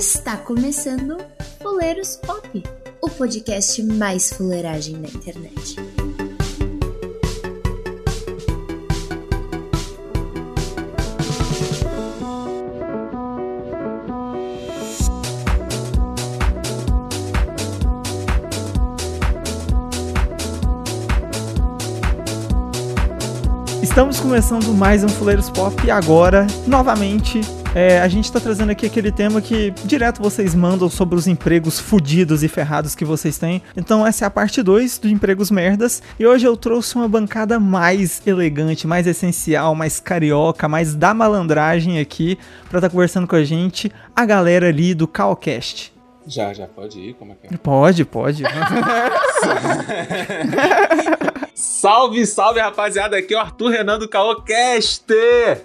Está começando Fuleiros Pop, o podcast mais fuleiragem da internet. Estamos começando mais um Fuleiros Pop e agora, novamente, é, a gente está trazendo aqui aquele tema que direto vocês mandam sobre os empregos fudidos e ferrados que vocês têm. Então essa é a parte 2 do Empregos Merdas. E hoje eu trouxe uma bancada mais elegante, mais essencial, mais carioca, mais da malandragem aqui para estar tá conversando com a gente, a galera ali do Calcast. Já, já pode ir? Como é que é? Pode, pode. Salve, salve, rapaziada. Aqui é o Arthur Renan do Caocast.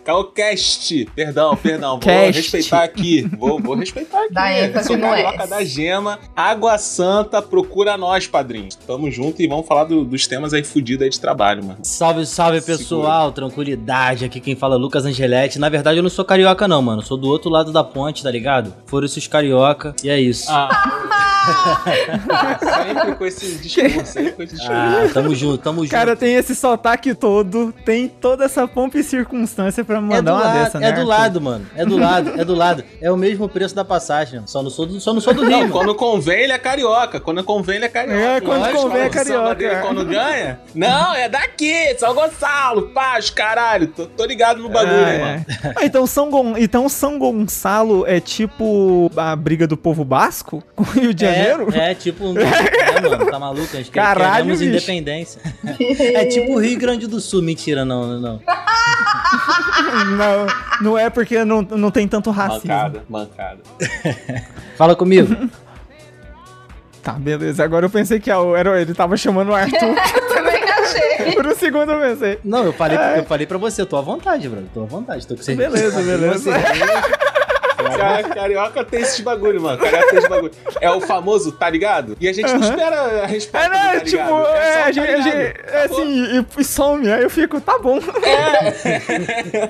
Caocast. Perdão, perdão. Vou Cast. respeitar aqui. Vou, vou respeitar aqui. Da ênfase Sou no carioca da gema. Água Santa, procura nós, padrinho. Tamo junto e vamos falar do, dos temas aí fudidos aí de trabalho, mano. Salve, salve, pessoal. Segura. Tranquilidade. Aqui quem fala é Lucas Angeletti. Na verdade, eu não sou carioca, não, mano. Sou do outro lado da ponte, tá ligado? Foram esses carioca. E é isso. Ah. sempre com esse discurso, sempre com esse discurso. Ah, tamo junto, tamo junto. Cara, tem esse sotaque todo, tem toda essa pompa e circunstância pra mandar é uma lado, dessa, né? É do lado, mano. É do lado, é do lado. É o mesmo preço da passagem, só não sou do, só não sou do Rio. Não, quando convém ele é carioca, quando convém ele é carioca. É, quando Lógico, convém é carioca. Dele, quando ganha, não, é daqui, São Gonçalo, paz, caralho, tô, tô ligado no bagulho, ah, mano. É. Ah, então, São Gon... então São Gonçalo é tipo a briga do povo basco com o Rio de é, Janeiro? É, tipo... É, mano, tá maluco? A gente Caralho, queremos bicho. independência. é tipo o Rio Grande do Sul. Mentira, não, não. não, não é porque não, não tem tanto racismo. Mancada, mancada. Fala comigo. Tá, beleza. Agora eu pensei que era, ele tava chamando o Arthur. eu também achei. Por um segundo eu pensei. Não, eu falei, é. eu falei pra você, eu tô à vontade, bro. Tô à vontade. Tô com você. Beleza, beleza. Cara, carioca tem esse bagulho, mano. Carioca tem esse bagulho. É o famoso, tá ligado? E a gente não espera a resposta. É, né? Tá tipo, é, é, a gente, tá a gente, é assim, e, e some. Aí eu fico, tá bom. É.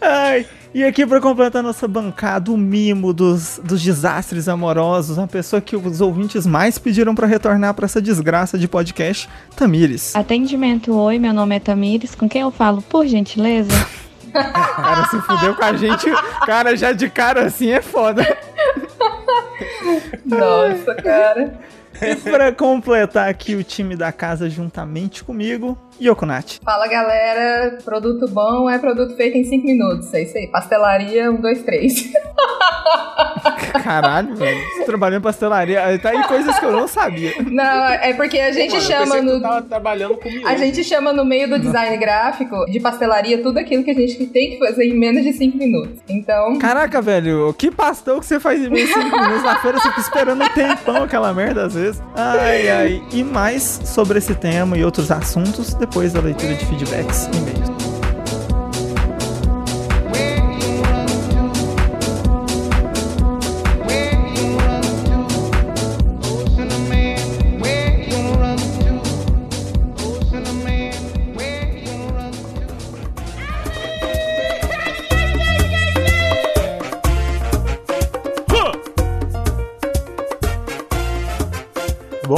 Ai. E aqui para completar nossa bancada, o mimo dos, dos desastres amorosos, uma pessoa que os ouvintes mais pediram para retornar para essa desgraça de podcast, Tamires. Atendimento, oi, meu nome é Tamires, com quem eu falo, por gentileza? cara se fudeu com a gente, cara, já de cara assim é foda. Nossa, cara. E pra completar aqui o time da casa juntamente comigo, Yokonati. Fala galera, produto bom é produto feito em 5 minutos. É isso aí, pastelaria 1, 2, 3. Caralho, velho. Você trabalhou em pastelaria. Tá aí coisas que eu não sabia. Não, é porque a gente Mano, chama no. tava trabalhando comigo. A gente chama no meio do design gráfico de pastelaria tudo aquilo que a gente tem que fazer em menos de 5 minutos. Então. Caraca, velho, que pastel que você faz em menos de 5 minutos na feira? Você fica esperando um tempão aquela merda às vezes. Ai, ai. E mais sobre esse tema e outros assuntos depois da leitura de feedbacks e e-mails.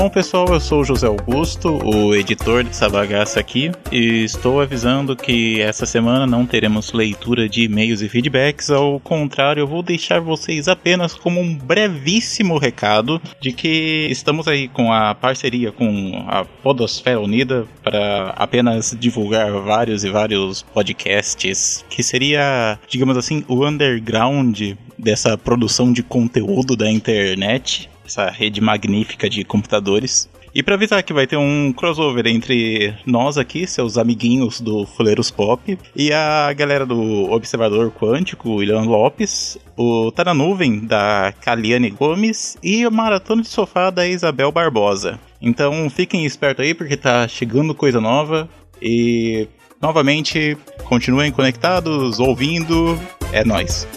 Bom, pessoal, eu sou o José Augusto, o editor dessa bagaça aqui, e estou avisando que essa semana não teremos leitura de e-mails e feedbacks, ao contrário, eu vou deixar vocês apenas como um brevíssimo recado de que estamos aí com a parceria com a Podosfera Unida para apenas divulgar vários e vários podcasts, que seria, digamos assim, o underground dessa produção de conteúdo da internet essa rede magnífica de computadores. E para avisar que vai ter um crossover entre nós aqui, seus amiguinhos do Fuleiros Pop, e a galera do Observador Quântico, William Lopes, o Tá na Nuvem, da Kaliane Gomes, e o Maratona de Sofá, da Isabel Barbosa. Então fiquem espertos aí, porque tá chegando coisa nova, e novamente, continuem conectados, ouvindo, é nós.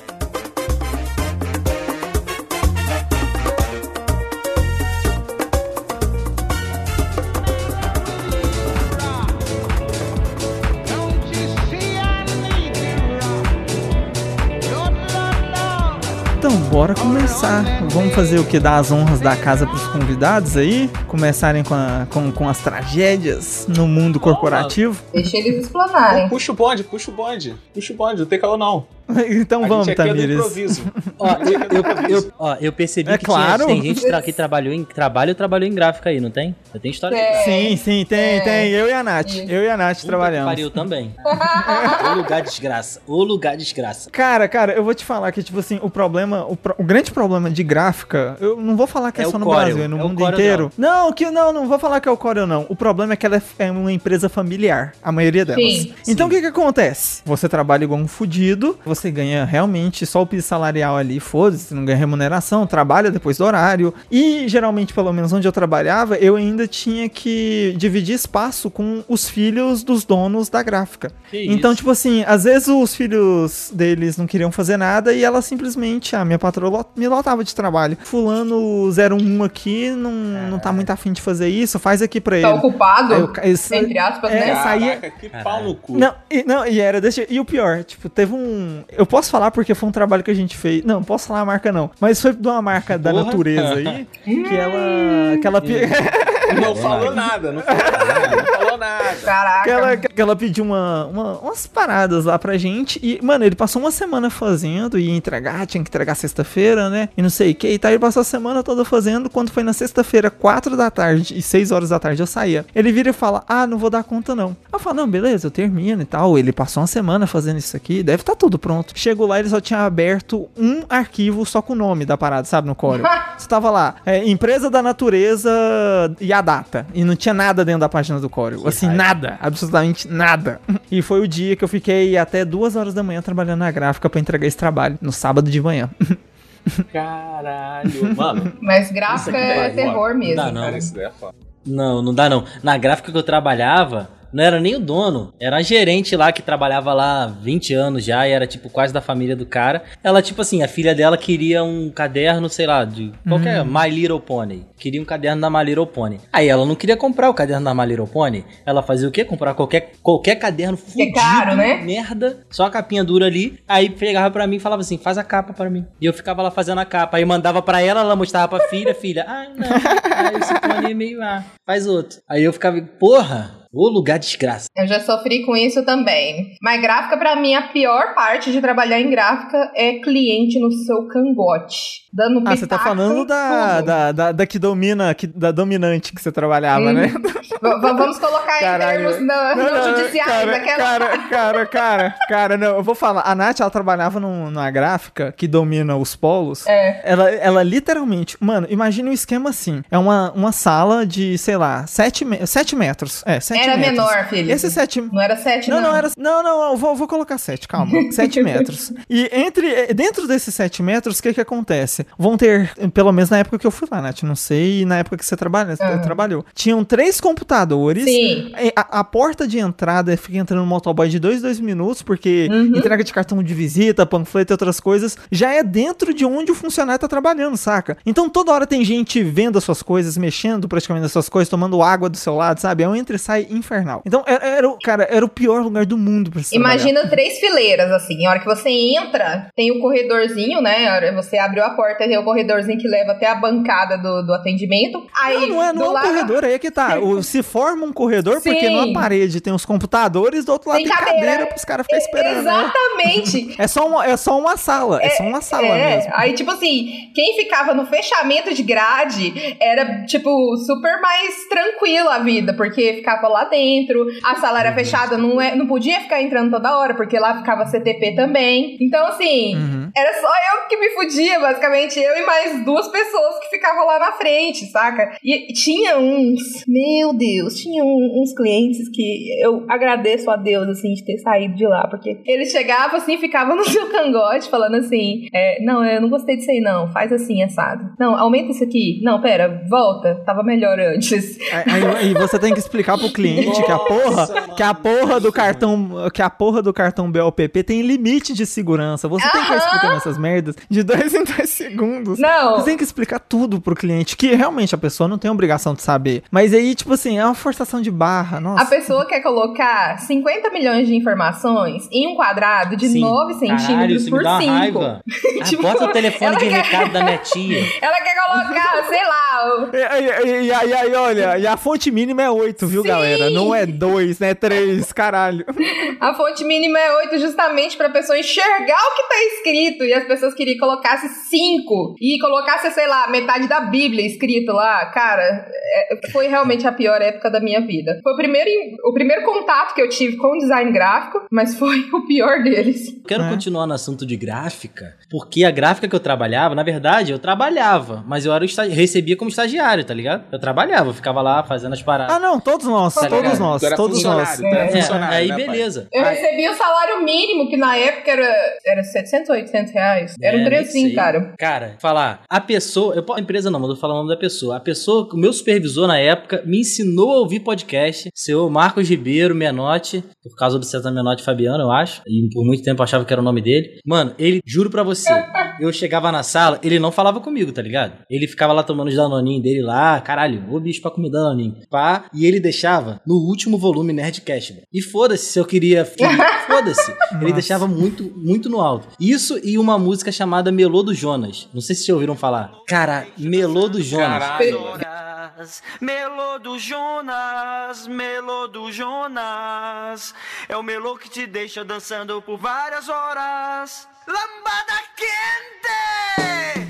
Bora começar. Vamos fazer o que? Dar as honras da casa pros convidados aí? Começarem com, a- com, com as tragédias no mundo corporativo? Deixa eles explanarem. Puxa o bonde, puxa o bonde. Puxa o bonde, não tem calor não. Então A vamos, é Tamires. Ó, eu, eu, eu- ó, eu percebi É que claro. tinha, tem gente tra- que trabalhou em trabalho trabalhou em gráfica aí, não tem? Eu tenho história É. Sim, sim, tem, É. tem. Eu e a Nath. Eu e a Nath Puta trabalhamos. Pariu também. o lugar desgraça. O lugar desgraça. Cara, cara, eu vou te falar que, tipo assim, o problema, o, pro- o grande problema de gráfica, eu não vou falar que é, É só no Corel, Brasil, é no é mundo inteiro. Não, que não, não vou falar que é o Corel, não. O problema é que ela é, é uma empresa familiar, a maioria delas. Sim. Então o que que acontece? Você trabalha igual um fudido, você ganha realmente só o piso salarial ali, foda-se, não ganha remuneração, trabalha depois do horário. E geralmente, pelo menos onde eu trabalhava, eu ainda tinha que dividir espaço com os filhos dos donos da gráfica. Que Então, isso? tipo assim, às vezes os filhos deles não queriam fazer nada e ela simplesmente, a minha patroa me lotava de trabalho. Fulano 01 aqui não, não tá muito afim de fazer isso, faz aqui pra Tá ele. ocupado, Aí eu entre aspas, É, né? Caraca, que pau no cu. Não, e, não, e era desse E o pior, tipo, teve um. Eu posso falar porque foi um trabalho que a gente fez. Não, posso falar a marca não. Mas foi de uma marca da Porra. natureza aí. que ela. Que ela, Não falou nada, não falou nada, nada. Caraca. que ela, que ela pediu uma, uma- umas paradas lá pra gente. E, mano, ele passou uma semana fazendo. Ia entregar, tinha que entregar sexta-feira, né? E não sei o que. E tá, ele passou a semana toda fazendo. Quando foi na sexta-feira, quatro da tarde e seis horas da tarde, eu saía. Ele vira e fala: Ah, não vou dar conta não. Eu falo: Não, beleza, eu termino e tal. Ele passou uma semana fazendo isso aqui. Deve estar tudo pronto. Chegou lá, ele só tinha aberto um arquivo só com o nome da parada, sabe? No Corel. Você tava lá, é, empresa da natureza e a data. E não tinha nada dentro da página do Corel. Assim, raiva. nada. Absolutamente nada. E foi o dia que eu fiquei até duas horas da manhã trabalhando na gráfica pra entregar esse trabalho. No sábado de manhã. Caralho, mano. Mas gráfica é vai, terror mesmo. Não dá, não. Cara, isso daí é foda. Não, não dá não. Na gráfica que eu trabalhava, não era nem o dono, era a gerente lá que trabalhava lá há 20 anos já e era tipo quase da família do cara. Ela, tipo assim, a filha dela queria um caderno, sei lá, de qualquer My Little Pony. Queria um caderno da My Little Pony. Aí ela não queria comprar o caderno da My Little Pony. Ela fazia o quê? Comprar qualquer, qualquer caderno fudido, caro, né? merda, só a capinha dura ali. Aí pegava pra mim e falava assim, faz a capa pra mim. E eu ficava lá fazendo a capa. Aí mandava pra ela, ela mostrava pra filha, filha, ah, não, ah, esse pony é meio, ah, faz outro. Aí eu ficava, porra, ô lugar desgraça. Eu já sofri com isso também. Mas gráfica, pra mim, a pior parte de trabalhar em gráfica é cliente no seu cangote. Dando Ah, você tá falando da, da, da, da que domina, que, da dominante que você trabalhava, Hum. né? V- v- vamos colocar em termos não, Não, não judiciais. cara, aquela... cara, cara, cara, cara, não, eu vou falar. A Nath, ela trabalhava num- numa gráfica que domina os polos. É. Ela, ela literalmente, mano, imagina um esquema assim. É uma, uma sala de, sei lá, 7 me sete metros. É, 7 Era metros. menor, filho. Esse 7 Não era sete, não, não. não, era. Não, não, eu vou, vou colocar 7, calma. 7 metros. E entre. eh, Dentro desses 7 metros, o que que acontece? Vão ter, pelo menos na época que eu fui lá, Nath, não sei, na época que você trabalha, Aham. trabalhou. Tinham três computadores. Sim. A, a porta de entrada fica entrando no motoboy de 2, 2 minutos, porque Uhum. entrega de cartão de visita, panfleto e outras coisas, já é dentro de onde o funcionário tá trabalhando, saca? Então toda hora tem gente vendo as suas coisas, mexendo praticamente nas suas coisas, tomando água do seu lado, sabe? É um entra e sai infernal. Então, era, era o- cara, era o pior lugar do mundo pra se trabalhar. Imagina três fileiras, assim. A hora que você entra, tem o corredorzinho, né? Você abriu a porta, tem o corredorzinho que leva até a bancada do, do atendimento. Aí, Não, não é, não é um lado- corredor, aí é que tá. O- se forma um corredor, porque Sim. numa parede tem os computadores, do outro lado Tem tem, cadeira, cadeira. pros caras ficarem esperando. né? Exatamente. É só, uma, é só uma sala, é, só uma sala É, mesmo. aí, tipo assim, quem ficava no fechamento de grade era, tipo, super mais tranquilo a vida, porque ficava lá dentro, a sala era fechada, não, é, não podia ficar entrando toda hora, porque lá ficava CTP também. Então, assim, Uhum. era só eu que me fudia, basicamente, eu e mais duas pessoas que ficavam lá na frente, saca? E tinha uns, meu Deus, tinha um- uns clientes que eu agradeço a Deus, assim, de ter saído de lá, porque eles chegavam assim, ficavam no seu cangote, falando assim, é, não, eu não gostei disso aí não, faz assim, assado. Não, aumenta isso aqui. Não, pera, volta, tava melhor antes. Aí você tem que explicar pro cliente cliente que a porra, Nossa, que a mano, porra do cartão, que a porra do cartão BLPP tem limite de segurança. Você tem que Aham. explicar essas merdas de dois em dois segundos. Não. Você tem que explicar tudo pro cliente, que realmente a pessoa não tem obrigação de saber. Mas aí, tipo assim, é uma forçação de barra, nossa. A pessoa quer colocar 50 milhões de informações em um quadrado de Sim. 9 Caralho, centímetros isso por me dá uma 5. raiva. Ah, Tipo, bota o telefone de quer- recado da minha tia. Ela quer colocar, sei lá, E, e, e, aí, aí, olha, e a fonte mínima é 8, viu, Sim. galera? Não é 2, né? 3, caralho. a fonte mínima é 8 justamente pra pessoa enxergar o que tá escrito. E as pessoas queriam que colocasse 5 e colocasse, sei lá, metade da Bíblia escrito lá. Cara, é- foi realmente a pior época da minha vida. Foi o primeiro, o primeiro contato que eu tive com o design gráfico, mas foi o pior deles. Quero É. continuar no assunto de gráfica, porque a gráfica que eu trabalhava, na verdade, eu trabalhava, mas eu era estagi- recebia como estagiário, tá ligado? Eu trabalhava, eu ficava lá fazendo as paradas. Ah, não, todos nós, Tá todos ligado? nós, era todos nós. era É, aí né, pai? beleza. Eu Aí- recebi o salário mínimo, que na época era, era 700 ou 800 reais. Era um É, trem nem assim, sei. cara. Cara, falar, a pessoa, eu, a empresa não, mas eu vou falar o nome da pessoa. A pessoa, o meu supervisor na época, me ensinou a ouvir podcast, seu Marcos Ribeiro Menotti, por causa do César Menotti Fabiano, eu acho, e por muito tempo eu achava que era o nome dele. Mano, ele, juro pra você, eu chegava na sala, ele não falava comigo, tá ligado? Ele ficava lá tomando os danoninhos dele lá, caralho, ô bicho pra comer danoninho, pá, e ele deixava no último volume Nerdcast, bro. E foda-se se eu queria, foda-se. Ele deixava muito, muito no alto. Isso e uma música chamada Melô do Jonas. Não sei se vocês ouviram falar. Cara, Melô do Jonas. Jonas, Melô do Jonas, Melô do Jonas. É o melô que te deixa dançando por várias horas. lambada gente.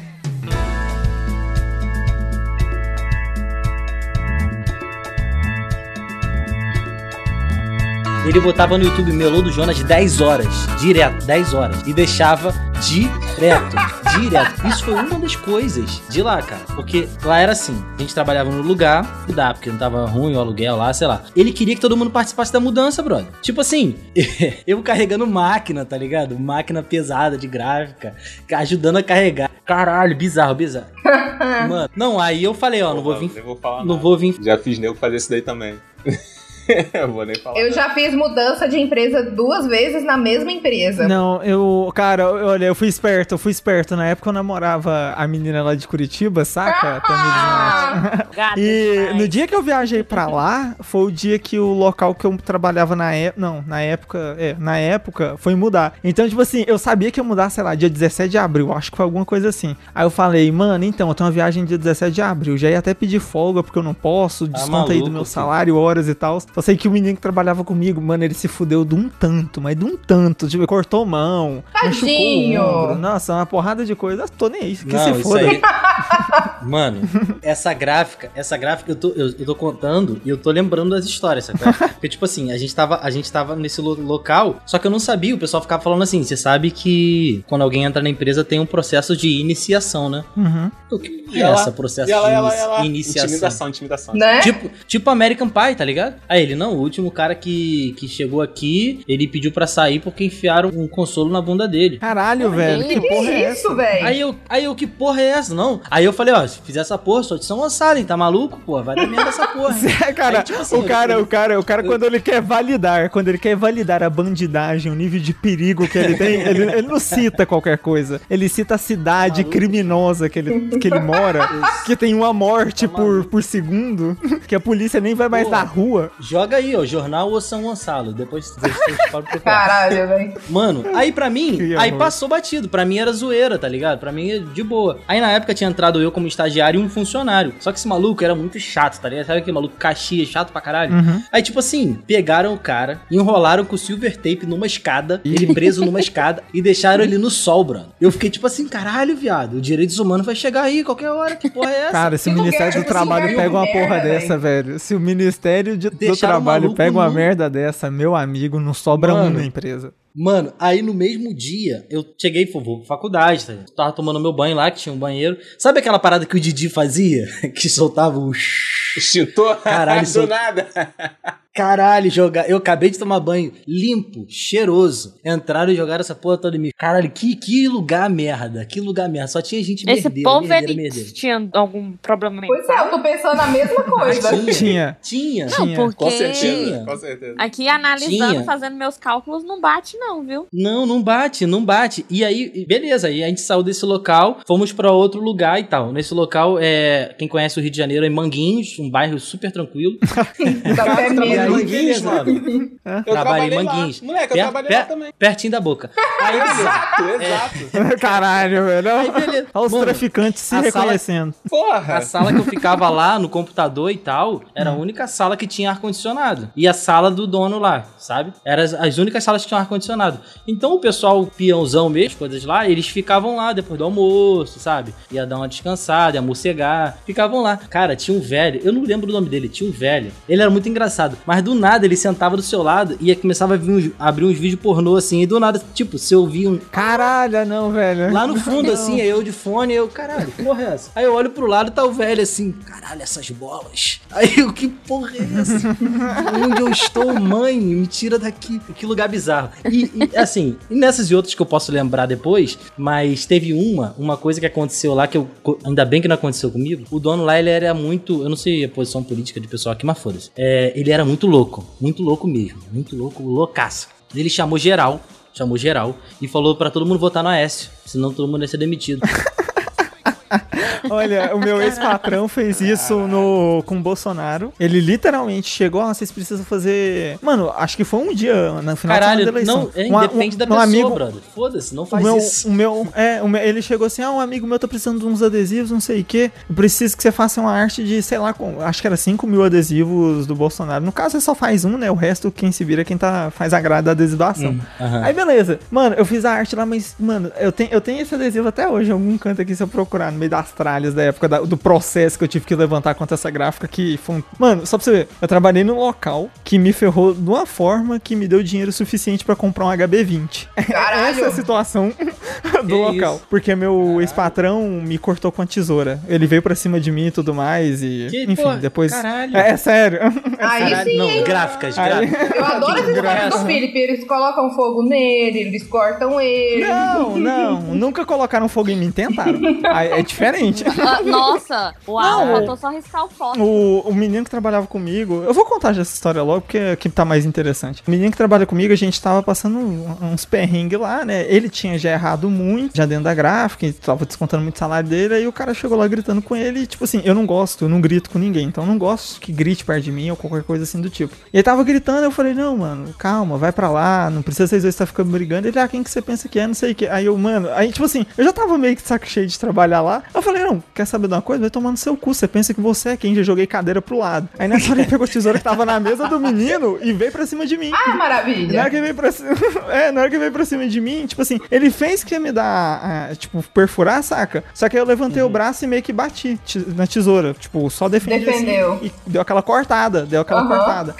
Ele botava no YouTube Melô do Jonas 10 horas, direto, 10 horas. E deixava direto, direto. Isso foi uma das coisas de lá, cara. Porque lá era assim, a gente trabalhava no lugar, mudar, porque não tava ruim o aluguel lá, sei lá. Ele queria que todo mundo participasse da mudança, brother. Tipo assim, eu carregando máquina, tá ligado? Máquina pesada de gráfica, ajudando a carregar. Caralho, bizarro, bizarro. Mano, não, aí eu falei, ó, não vou vir Eu vou falar não nada. vou vir Já fiz nego fazer isso daí também. eu vou nem falar. Eu já fiz mudança de empresa duas vezes na mesma empresa. Não, eu, cara, olha, eu fui esperto, eu fui esperto. Na época eu namorava a menina lá de Curitiba, saca? A Tamires E no dia que eu viajei pra lá, foi o dia que o local que eu trabalhava na época. Não, na época. É, na época foi mudar. Então, tipo assim, eu sabia que ia mudar, sei lá, dia 17 de abril. Acho que foi alguma coisa assim. Aí eu falei, mano, então, eu tenho uma viagem dia 17 de abril. Já ia até pedir folga, porque eu não posso. Desconta aí do maluco, meu salário, horas e tal. Só sei que o menino que trabalhava comigo, mano, ele se fudeu de um tanto, mas de um tanto. Tipo, cortou mão, Tadinho. machucou o ombro. Nossa, uma porrada de coisa. Eu tô nem aí. Que Não, se foda. aí- Mano, essa gráfica, essa gráfica eu tô, eu, eu tô contando e eu tô lembrando das histórias, sabe? Porque, tipo assim, a gente tava, a gente tava nesse lo- local, só que eu não sabia, o pessoal ficava falando assim, você sabe que quando alguém entra na empresa tem um processo de iniciação, né? Uhum. O que E é ela- essa processo ela, de ela, ela. iniciação? Intimidação, intimidação. Né? Tipo, tipo American Pie, tá ligado? Aí ele, não, o último cara que, que chegou aqui, ele pediu pra sair porque enfiaram um consolo na bunda dele. Caralho, velho. Que Que porra é essa? isso, velho? Aí eu, aí eu, que porra é essa? Não. Aí eu falei, ó, se fizer essa porra, só de São Gonçalo, hein? Tá maluco, pô? Vai dar merda essa porra. É, cara, Aí, tipo assim, o cara, eu- o cara, o cara quando ele quer validar, quando ele quer validar a bandidagem, o nível de perigo que ele tem, ele, ele não cita qualquer coisa. Ele cita a cidade criminosa que ele, que ele mora, que tem uma morte por, por segundo, que a polícia nem vai mais Pô. na rua. Joga aí, ó, Jornal ou São Gonçalo. Depois você pode procurar. Caralho, velho. Mano, aí pra mim, Que aí passou batido. Pra mim era zoeira, tá ligado? Pra mim é de boa. Aí na época tinha entrado eu como estagiário e um funcionário. Só que esse maluco era muito chato, tá ligado? Sabe aquele maluco caxias, chato pra caralho? Uhum. Aí, tipo assim, pegaram o cara, enrolaram com silver tape numa escada, ele preso numa escada, e deixaram ele no sol, brano. Eu fiquei tipo assim, caralho, viado, o direitos humanos vai chegar aí qualquer hora, que porra é essa? Cara, se o Ministério do Trabalho pega uma porra dessa, velho. Se o Ministério de- do Trabalho pega uma nu. merda dessa, meu amigo, não sobra um Mano. na empresa. Mano, aí no mesmo dia, eu cheguei e fui vou pra faculdade, tá? Tava tomando meu banho lá, que tinha um banheiro. Sabe aquela parada que o Didi fazia? que soltava o... Extintor? Caralho, do isso- nada. Caralho, jogar. Eu acabei de tomar banho limpo, cheiroso. Entraram e jogaram essa porra toda em mim. Caralho, que, que lugar merda. Que lugar merda. Só tinha gente Esse merdeira, povo merdeira, ele merdeira. tinha algum problema mental. Pois é, eu tô pensando a mesma coisa. Tinha. Tinha. Tinha. Não, Tinha. porque Com certeza, Tinha. com certeza. aqui analisando, Tinha. fazendo meus cálculos, não bate não, viu? Não, não bate, não bate. E aí, beleza, aí a gente saiu desse local, fomos pra outro lugar e tal. Nesse local, é, quem conhece o Rio de Janeiro é Manguinhos, um bairro super tranquilo. Café E mesmo. aí, Manguinhos, mano. Trabalhei Eu trabalhei em lá. Manguinhos. Moleque, eu Per- trabalhei per- lá também. Pertinho da boca. Aí. Exato, exato. Caralho, velho. Olha os Mano, traficantes se a sala- reconhecendo. Porra. A sala que eu ficava lá no computador e tal, era a única sala que tinha ar-condicionado. E a sala do dono lá, sabe? Eram as, as únicas salas que tinham ar-condicionado. Então o pessoal, o peãozão mesmo, as coisas lá, eles ficavam lá depois do almoço, sabe? Ia dar uma descansada, ia morcegar. Ficavam lá. Cara, tinha um velho, eu não lembro o nome dele, tinha um velho. Ele era muito engraçado. Mas do nada ele sentava do seu lado e começava a uns- abrir uns vídeos pornô assim. E do nada, tipo, você ouvia um, Caralho, não, velho. Lá no fundo, assim, aí eu de fone, eu, caralho, que porra é essa? Aí eu olho pro lado e tá o velho assim, caralho, essas bolas. Aí eu, que porra é essa? Onde eu estou, mãe? Me tira daqui. Que lugar bizarro. E, e, assim, e nessas e outras que eu posso lembrar depois, mas teve uma, uma coisa que aconteceu lá que eu, ainda bem que não aconteceu comigo. O dono lá, ele era muito, eu não sei a posição política de pessoal aqui, mas foda-se. É, ele era muito louco, muito louco mesmo, muito louco, loucaço. Ele chamou geral, chamou geral e falou pra todo mundo votar no Aécio, senão todo mundo ia ser demitido. Olha, o meu ex-patrão fez isso no, com o Bolsonaro. Ele literalmente chegou, ah, vocês precisam fazer. Mano, acho que foi um dia no final Caralho, da eleição. não, é, Um depende um- da um pessoa, amigo, brother. Foda-se, não O faz meu, isso. o meu, é, o meu- ele chegou assim, ah, um amigo meu tá precisando de uns adesivos, não sei o que. Eu preciso que você faça uma arte de, sei lá, com, acho que era 5 mil adesivos do Bolsonaro. No caso, você só faz um, né? O resto, quem se vira, é quem tá, faz a grade da adesivação. Hum, aham. Aí, beleza. Mano, eu fiz a arte lá, mas, mano, eu tenho, eu tenho esse adesivo até hoje, em algum canto aqui, se eu procurar, no meio das tralhas da época da- do processo que eu tive que levantar contra essa gráfica, que foi um... Mano, só pra você ver, eu trabalhei num local que me ferrou de uma forma que me deu dinheiro suficiente pra comprar um HB20. Caralho. Essa é a situação do local. isso? Porque meu ex-patrão me cortou com a tesoura. Ele veio pra cima de mim e tudo mais, e... Que, enfim, pô, depois... caralho. É, é sério. Aí Caralho, sim, não, hein? gráficas, Aí- gráficas. Eu adoro essa história Graça. do Felipe. Eles colocam fogo nele, eles cortam ele. Não, não, nunca colocaram fogo em mim, tentaram. Aí é diferente. Ah, nossa, uau, Não. faltou só riscar o foto. O, o menino que trabalhava comigo, eu vou contar já essa história logo, porque que tá mais interessante. O menino que trabalha comigo, a gente tava passando uns perrengues lá, né? Ele tinha já errado muito, já dentro da gráfica, tava descontando muito salário dele, aí o cara chegou lá gritando com ele, e, tipo assim, eu não gosto, eu não grito com ninguém, então eu não gosto que grite perto de mim ou qualquer coisa assim do tipo. E ele tava gritando, eu falei, não, mano, calma, vai pra lá, não precisa vocês dois estar ficando brigando. Ele, ah, quem que você pensa que é, não sei o que. Aí eu, mano, aí tipo assim, eu já tava meio que de saco cheio de trabalhar lá, eu falei, não, quer saber de uma coisa? Vai tomar no seu cu, você pensa que você é quem, já joguei cadeira pro lado. Aí nessa hora ele pegou a tesoura que tava na mesa do menino e veio pra cima de mim. Ah, Na maravilha. hora que veio pra cima. É, na hora que veio pra cima de mim, tipo assim, ele fez que ia me dar, ah, tipo, perfurar, saca? Só que aí eu levantei o braço e meio que bati na tesoura. Tipo, só defendi Defendeu. assim. E deu aquela cortada, deu aquela Aham. cortada.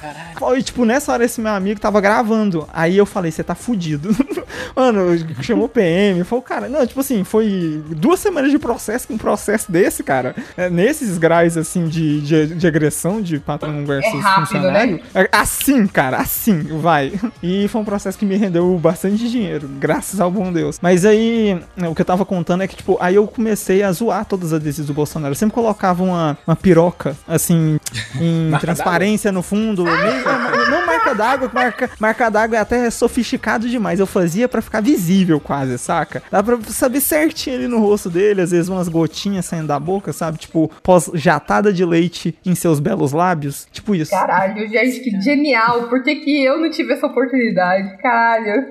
E tipo, nessa hora esse meu amigo tava gravando. Aí eu falei, você tá fudido. Mano, chamou o PM, falou, cara, não, tipo assim, foi duas semanas de processo com um processo desse, cara. É, nesses graus, assim, de, de, de agressão de patrão versus É rápido, funcionário. É Assim, cara, assim, vai. E foi um processo que me rendeu bastante dinheiro, graças ao bom Deus. Mas aí, né, o que eu tava contando é que, tipo, aí eu comecei a zoar todos os adesivos do Bolsonaro. Eu sempre colocava uma, uma piroca, assim, em transparência no fundo. Meio- não marca d'água, marca, marca d'água é até sofisticado demais. Eu fazia pra ficar visível quase, saca? Dá pra saber certinho ali no rosto dele, às vezes umas gotinhas saindo da boca, sabe? Tipo, pós-jatada de leite em seus belos lábios. Tipo isso. Caralho, gente, que genial. Por que, que eu não tive essa oportunidade? Caralho.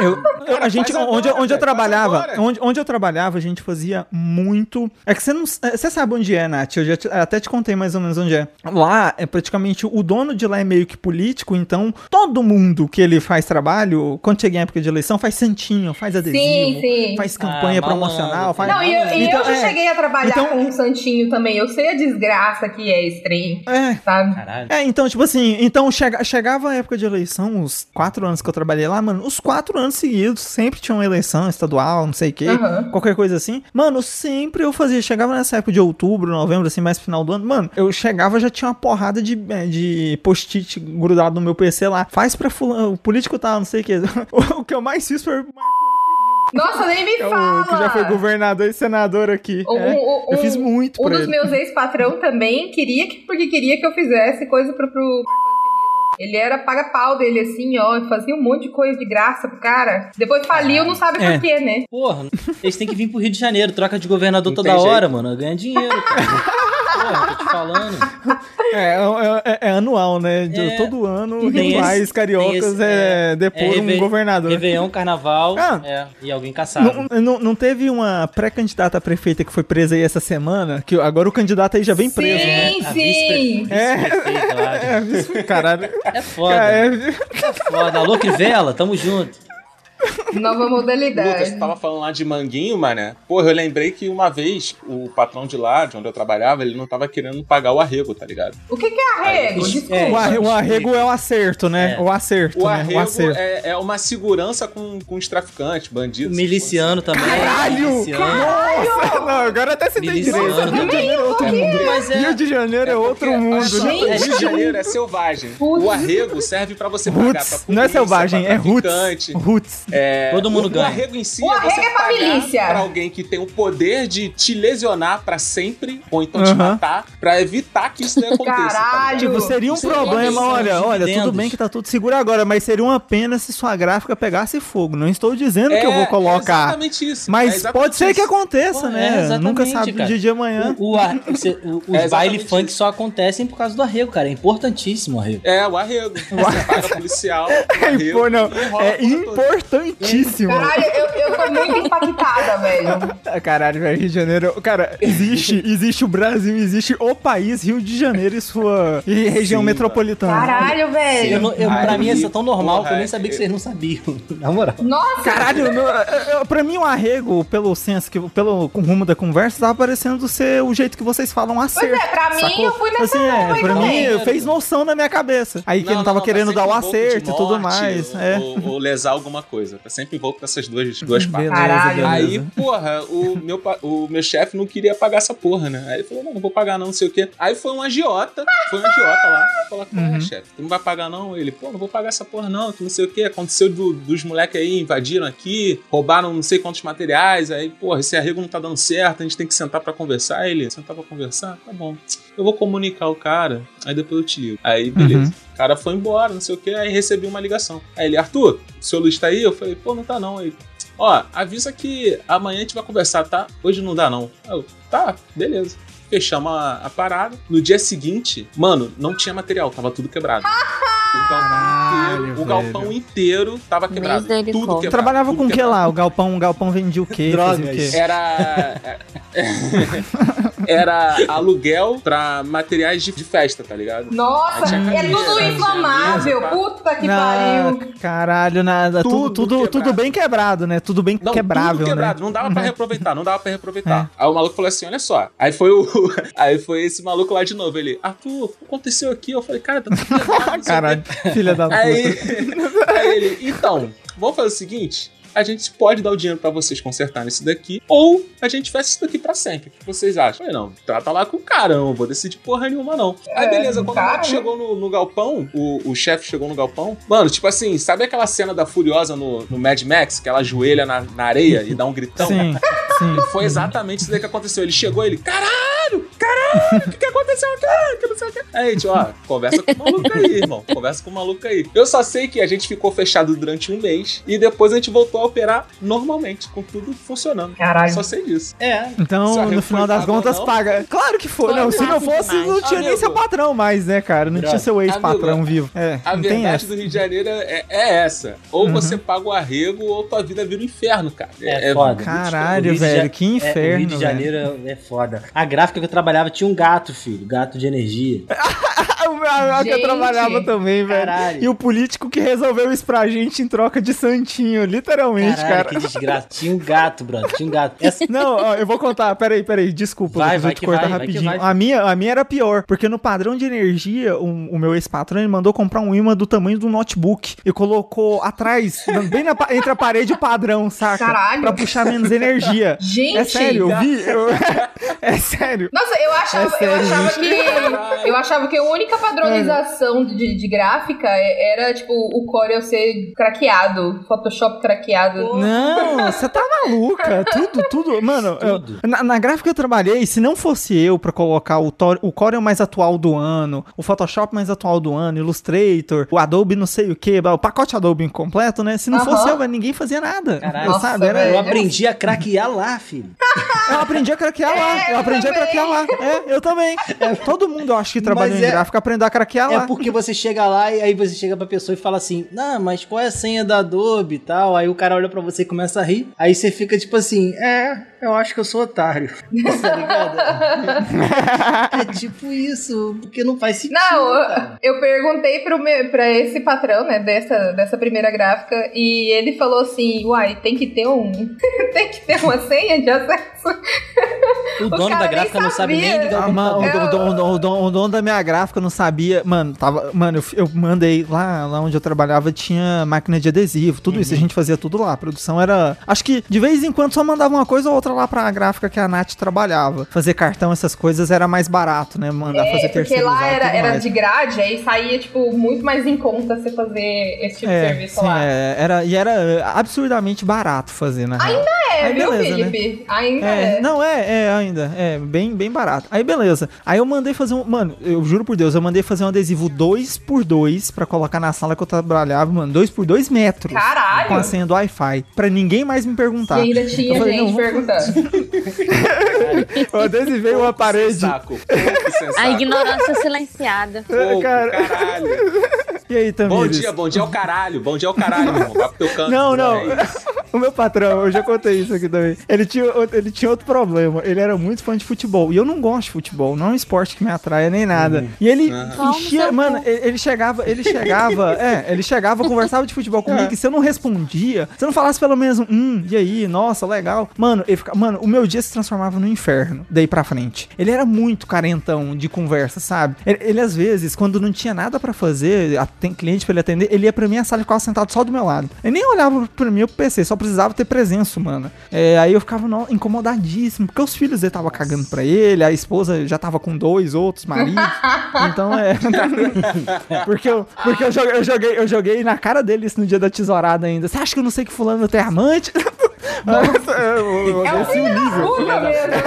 Eu, eu- a gente, faz onde, agora, onde eu trabalhava, agora. onde, onde eu trabalhava, a gente fazia muito. É que você não, é, você sabe onde é, Nath? Eu já te- até te contei mais ou menos onde é. Lá é praticamente o dono de lá é meio que político, então todo mundo que ele faz trabalho, quando chega em época de eleição, faz santinho, faz adesivo, Sim, sim. faz campanha Ah, promocional, faz. Não, e eu, e Então, eu já é, cheguei a trabalhar então- com um santinho também. Eu sei a desgraça que é esse trem, É, sabe? Caralho. É, então, tipo assim, então chega, chegava a época de eleição, os quatro anos que eu trabalhei lá, mano, os quatro anos seguidos, sempre tinha uma eleição estadual, não sei o quê, Aham. qualquer coisa assim. Mano, sempre eu fazia, chegava nessa época de outubro, novembro, assim, mais final do ano, mano, eu chegava já tinha uma porrada de, é, de post-it grudado no meu PC lá. Faz pra fulano, o político tal, não sei o que. o que eu mais fiz foi Nossa, nem me é fala! o que já foi governador e senador aqui. Um- É, um- eu fiz muito Um pra dos ele. meus ex-patrão também queria que, porque queria que eu fizesse coisa pro, pro... Ele era paga-pau dele, assim, ó, fazia um monte de coisa de graça pro cara. Depois faliu, não sabe É. por quê, né? Porra, eles têm que vir pro Rio de Janeiro, troca de governador Não toda hora, mano. Ganha dinheiro, cara. Porra, tô te falando. É, é- é- é anual, né? De- É. Todo ano, Tem rituais esse- cariocas esse- é, é, depor é um governador. Réveillon, carnaval Ah. é, e alguém caçado. Não, não, não teve uma pré-candidata a prefeita que foi presa aí essa semana? Que agora o candidato aí já vem preso, né? sim, sim. É, vice- caralho. É foda. É, É foda. Alô, Crivella, tamo junto. Nova Lucas, modalidade. tu tava falando lá de manguinho, mané. Porra, eu lembrei que uma vez o patrão de lá, de onde eu trabalhava, ele não tava querendo pagar o arrego, tá ligado? O que, que é arrego? É, o, arre- o arrego é o acerto, né? É. O acerto, O né? arrego O acerto. é, é uma segurança com, com os traficantes, bandidos. Miliciano também. Caralho! Miliciano. Nossa! Não, agora até você tem direito. Rio de. Janeiro é outro mundo. É- Rio de Janeiro é, outro mundo. né? O Rio de Janeiro é selvagem. Putz. O arrego serve pra você pagar pra polícia, Não é selvagem, pra é roots. Roots. É, Todo mundo o, ganha. O arrego em si O é arrego você é pra pagar milícia. pra alguém que tem o poder de te lesionar pra sempre, ou então te matar, pra evitar que isso não aconteça. tá? Caralho. Tipo, seria um Seria problema, uma olha, olha, tudo dividendos. bem que tá tudo seguro agora, mas seria uma pena se sua gráfica pegasse fogo. Não estou dizendo que eu vou É colocar. exatamente isso. é Mas exatamente pode ser que isso. aconteça, Pô, é, né? Nunca sabe do cara. dia de amanhã. O, o ar- os É baile funk isso. só acontecem por causa do arrego, cara. É importantíssimo o arrego. É, o arrego. Você paga policial, o É, arrego, não, é porra toda. importantíssimo. Caralho, eu, eu tô muito impactada, velho. Ah, Caralho, velho, Rio de Janeiro. Cara, existe, existe o Brasil, existe o país Rio de Janeiro e sua e região Sim, metropolitana. Caralho, velho. Eu não- eu- pra mim isso é tão normal porra, que eu nem sabia que vocês não sabiam. Na moral. Nossa, Caralho, no, eu- pra mim o arrego, pelo senso, que, pelo rumo da conversa, tava parecendo ser o jeito que vocês falam acerto. Pois é, pra mim, sacou? eu fui nessa assim, é, pra também. mim fez noção na minha cabeça. Aí que Não, eu não tava tá querendo dar o de acerto e tudo mais. Ou, é. ou- ou lesar alguma coisa. Tá sempre envolto dessas duas, duas partes. Beleza, Caralho. beleza. Aí, porra, o meu, o meu chefe não queria pagar essa porra, né? Aí ele falou, não, não vou pagar não, não sei o quê. Aí foi um agiota, foi um agiota lá, falou, porra, Uhum. chefe, tu não vai pagar não? Ele, pô, não vou pagar essa porra não, que não sei o quê. Aconteceu do- dos moleques aí, invadiram aqui, roubaram não sei quantos materiais, aí, porra, esse arrego não tá dando certo, a gente tem que sentar pra conversar. Aí ele, sentar pra conversar? Tá bom. Eu vou comunicar o cara, aí depois eu te ligo. Aí, beleza. Uhum. O cara foi embora, não sei o que, aí recebi uma ligação. Aí ele, Arthur, o seu Luiz tá aí? Eu falei, pô, não tá não. Aí, ó, avisa que amanhã a gente vai conversar, tá? Hoje não dá não. Aí Eu, tá, beleza. Fechamos a, a parada. No dia seguinte, mano, não tinha material, tava tudo quebrado. O galpão Caralho, inteiro, o galpão inteiro tava quebrado. Tudo quebrado. Trabalhava tudo com o que lá? O galpão, o galpão vendia o quê? Fazia o quê? Era. Era aluguel pra materiais de, de festa, tá ligado? Nossa, Aí tinha é tudo inflamável. mesa, Puta que Não, pariu. caralho, nada. Tudo, Tudo tudo, tudo bem quebrado, né? Tudo bem Não, quebrável, tudo quebrado, né? não dava pra reaproveitar, não dava pra reaproveitar. Aí o maluco falou assim: olha só. Aí foi o. Aí foi esse maluco lá de novo. Ele, Arthur, o que aconteceu aqui? Eu falei, cara, tá tudo quebrado. não sei o quê." Caralho, filha da puta. Aí, aí ele, então, vamos fazer o seguinte. A gente pode dar o dinheiro pra vocês consertarem isso daqui, ou a gente fecha isso daqui pra sempre. O que vocês acham? Eu falei, não, trata lá com o cara, não vou decidir porra nenhuma, não. Aí, É, beleza, quando o cara, maluco né? chegou no, no galpão, o, o chefe chegou no galpão, mano, tipo assim, sabe aquela cena da Furiosa no, no Mad Max, que ela ajoelha na, na areia e dá um gritão? Sim, sim. Foi exatamente isso daí que aconteceu. Ele chegou, ele, caralho, caralho, o que, que aconteceu aqui? Que não sei o que. Aí, gente, ó, conversa com o maluco aí, irmão. Conversa com o maluco aí. Eu só sei que a gente ficou fechado durante um mês e depois a gente voltou a operar normalmente, com tudo funcionando. Caralho. Só sei disso. É. Então, a no final das contas, não? paga. Claro que foi. Claro Não, se não fosse, demais. não tinha nem Amigo. seu patrão mais, né, cara? Não tinha seu ex-patrão vivo. É, A verdade do Rio de Janeiro é, é essa. Ou Uhum. você paga o arrego ou tua vida vira um inferno, cara. É foda. muito Caralho, velho, Ja- que É, o inferno, Rio de Janeiro é, é foda. A gráfica que eu trabalhava tinha um gato, filho. Gato de energia. O meu- que eu trabalhava também, velho. Caralho. E o político que resolveu isso pra gente em troca de santinho, literalmente, Caralho, cara. que desgraça. Tinha um gato, brother. Tinha um gato. Essa... Não, ó, eu vou contar. Peraí, peraí. Desculpa, Vai, vou te cortar vai, rapidinho. vai. A, minha, a minha era pior, porque no padrão de energia, o, o meu ex-patrão mandou comprar um imã do tamanho do notebook e colocou atrás, bem na entre a parede e o padrão, saca? Caralho. Pra puxar menos energia. Gente. É sério, eu vi. eu- É sério. Nossa, eu achava, É sério, eu achava gente. que. Eu achava que a única padronização de, de gráfica é- era, tipo, o Corel ser craqueado, Photoshop craqueado. Não, você tá maluca. Tudo, tudo. Mano, eu- Tudo. na, na gráfica que eu trabalhei, se não fosse eu pra colocar o, Tor- o Corel mais atual do ano, o Photoshop mais atual do ano, Illustrator, o Adobe não sei o que, o pacote Adobe incompleto, né? Se não fosse eu, ninguém fazia nada. Caralho. sabe? Nossa, Era-. Eu aprendi a craquear lá, filho. eu aprendi a craquear lá. É, Eu eu aprendi a também. craquear lá. É, eu também. Todo mundo, eu acho que trabalhou Mas em é- gráfica aprendeu a craquear É lá. porque você chega lá e aí você chega pra pessoa e fala assim: Não, mas qual é a senha da Adobe e tal? Aí o cara olha pra você e começa a rir. Aí você fica tipo assim: É, eu acho que eu sou otário. tá ligado? é tipo isso, porque não faz sentido. Não, cara. eu, perguntei pro meu, pra esse patrão, né, dessa, dessa primeira gráfica, e ele falou assim, uai, tem que ter um. tem que ter uma senha de acesso. O dono cara da gráfica não sabe nem ligar o o, computador. dono- o dono- o dono- o dono da minha gráfica não sabia. Mano, tava. Mano, eu, eu mandei lá, lá onde eu trabalhava tinha máquina de adesivo, tudo isso. A gente fazia tudo lá. A produção era. Acho que de vez em quando só mandava uma coisa ou outra lá pra gráfica que a Nath trabalhava. Fazer cartão, essas coisas era mais barato, né? Mandar É, fazer porque terceirizado. lá era, era de grade, aí saía, tipo, muito mais em conta você fazer esse tipo de É, serviço sim, lá. é, era, e era absurdamente barato fazer, na real. É, Aí viu, beleza, né? Felipe? Ainda É, é. não, é, é, ainda. É, bem, bem barato. Aí, beleza. Aí eu mandei fazer um. Mano, eu juro por Deus, eu mandei fazer um adesivo 2x2 pra colocar na sala que eu trabalhava, mano. 2x2 metros. Caralho! Com a senha do Wi-Fi. Pra ninguém mais me perguntar. E ainda tinha Eu falei, gente perguntando. Eu adesivei uma parede. Saco, pouco. A ignorância silenciada. Pouco, Cara. caralho. E aí, Bom Tamires? dia, bom dia ao caralho. Bom dia ao caralho, meu irmão. Vai pro teu canto. Não, não. É isso. o meu patrão, eu já contei isso aqui também. Ele tinha, outro- ele tinha outro problema. Ele era muito fã de futebol. E eu não gosto de futebol. Não é um esporte que me atrai nem nada. E ele enchia. Mano, ele, ele chegava, ele chegava. é, ele chegava, conversava de futebol comigo. E se eu não respondia, se eu não falasse pelo menos um, hum, e aí, nossa, legal. Mano, ele fica, mano, o meu dia se transformava no inferno. Daí pra frente. Ele era muito carentão de conversa, sabe? Ele, ele, às vezes, quando não tinha nada pra fazer, a- tem cliente pra ele atender, ele ia pra minha sala e ficava sentado só do meu lado. Ele nem olhava pra mim pro PC, só precisava ter presença humana. É, aí eu ficava no- incomodadíssimo, porque os filhos dele estavam cagando pra ele, a esposa já tava com dois outros maridos. então é. porque eu, porque eu joguei, eu, joguei, eu joguei na cara dele isso no dia da tesourada ainda. Você acha que eu não sei que fulano tem amante? Nossa, eu, eu, É um o nível. Puta mesmo, né?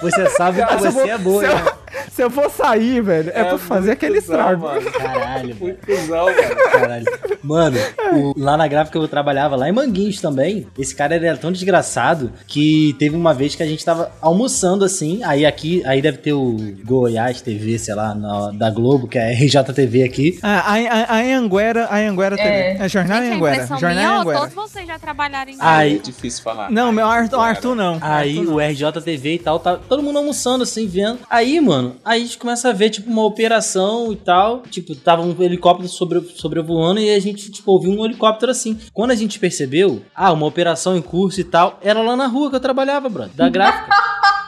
Você sabe que eu você é boa, eu- né? Se eu for sair, velho, é, pra fazer aquele estrago. mano. Caralho, mano. Muito cuzão, mano. Caralho. Mano, o- lá na gráfica eu trabalhava, lá em Manguinhos também, esse cara era tão desgraçado que teve uma vez que a gente tava almoçando assim, aí aqui, aí deve ter o Goiás TV, sei lá, na- da Globo, que é a RJTV aqui. Ah, a, a, a Anhanguera, a Anhanguera TV. É. É, Jornal Gente, a Anhanguera. impressão Jornal minha, ó, Anhanguera. todos vocês já trabalharam em Aí, É difícil falar. Não, meu Arthur, Arthur não. Aí Arthur não. o RJTV e tal, tá todo mundo almoçando assim, vendo. Aí, mano, aí a gente começa a ver, tipo, uma operação e tal. Tipo, tava um helicóptero sobre, sobrevoando e a gente, tipo, ouviu um helicóptero assim. Quando a gente percebeu, ah, uma operação em curso e tal, era lá na rua que eu trabalhava, brother, da gráfica.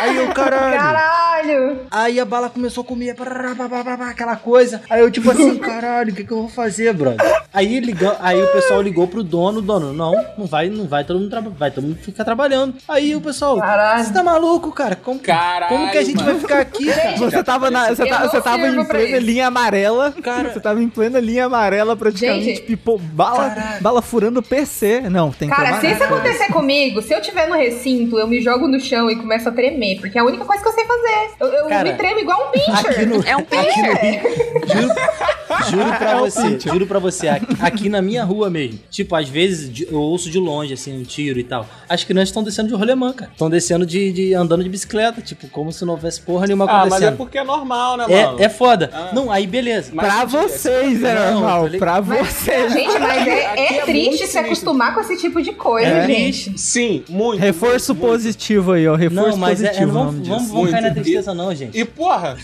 aí eu, caralho. Caralho! Aí a bala começou a comer, aquela coisa. Aí eu, tipo assim, caralho, o que, que eu vou fazer, brother? Aí, ligou, aí o pessoal ligou pro dono, o dono, não, não vai, não vai todo mundo vai todo mundo ficar trabalhando. Aí o pessoal, Caralho. você tá maluco, cara? Como, Caralho, como que a gente mano. vai ficar aqui, cara? Você tava, na, você, tá- você tava em plena linha amarela. Cara- você tava em plena linha amarela, praticamente. Gente. Pipo, bala, bala furando o PC. Não, tem que Cara, se isso acontecer comigo, se eu tiver no recinto, eu me jogo no chão e começo a tremer, porque é a única coisa que eu sei fazer. Eu, eu Cara, me tremo igual um pincher. No, É um aqui no juro, juro pra É um você, pincher. juro pra você, aqui, aqui na minha rua mesmo. Tipo, às vezes eu ouço de longe, assim, um tiro e tal. As crianças estão descendo de rolemã, cara. Estão descendo de, de- andando de bicicleta, tipo, como se não houvesse porra nenhuma Ah, mas é acontecendo. porque é normal, né, mano? É, é foda. Ah. Não, aí beleza. Mas Pra entendi, vocês é normal. ligado. Pra vocês. Gente, mas é, é é triste muito se acostumar com esse tipo de coisa, É. gente. Sim, muito. Reforço muito, muito. positivo aí, ó. Reforço Não, mas é, é, positivo. não vamos, vamos, vamos cair na tristeza, não, gente. E, porra.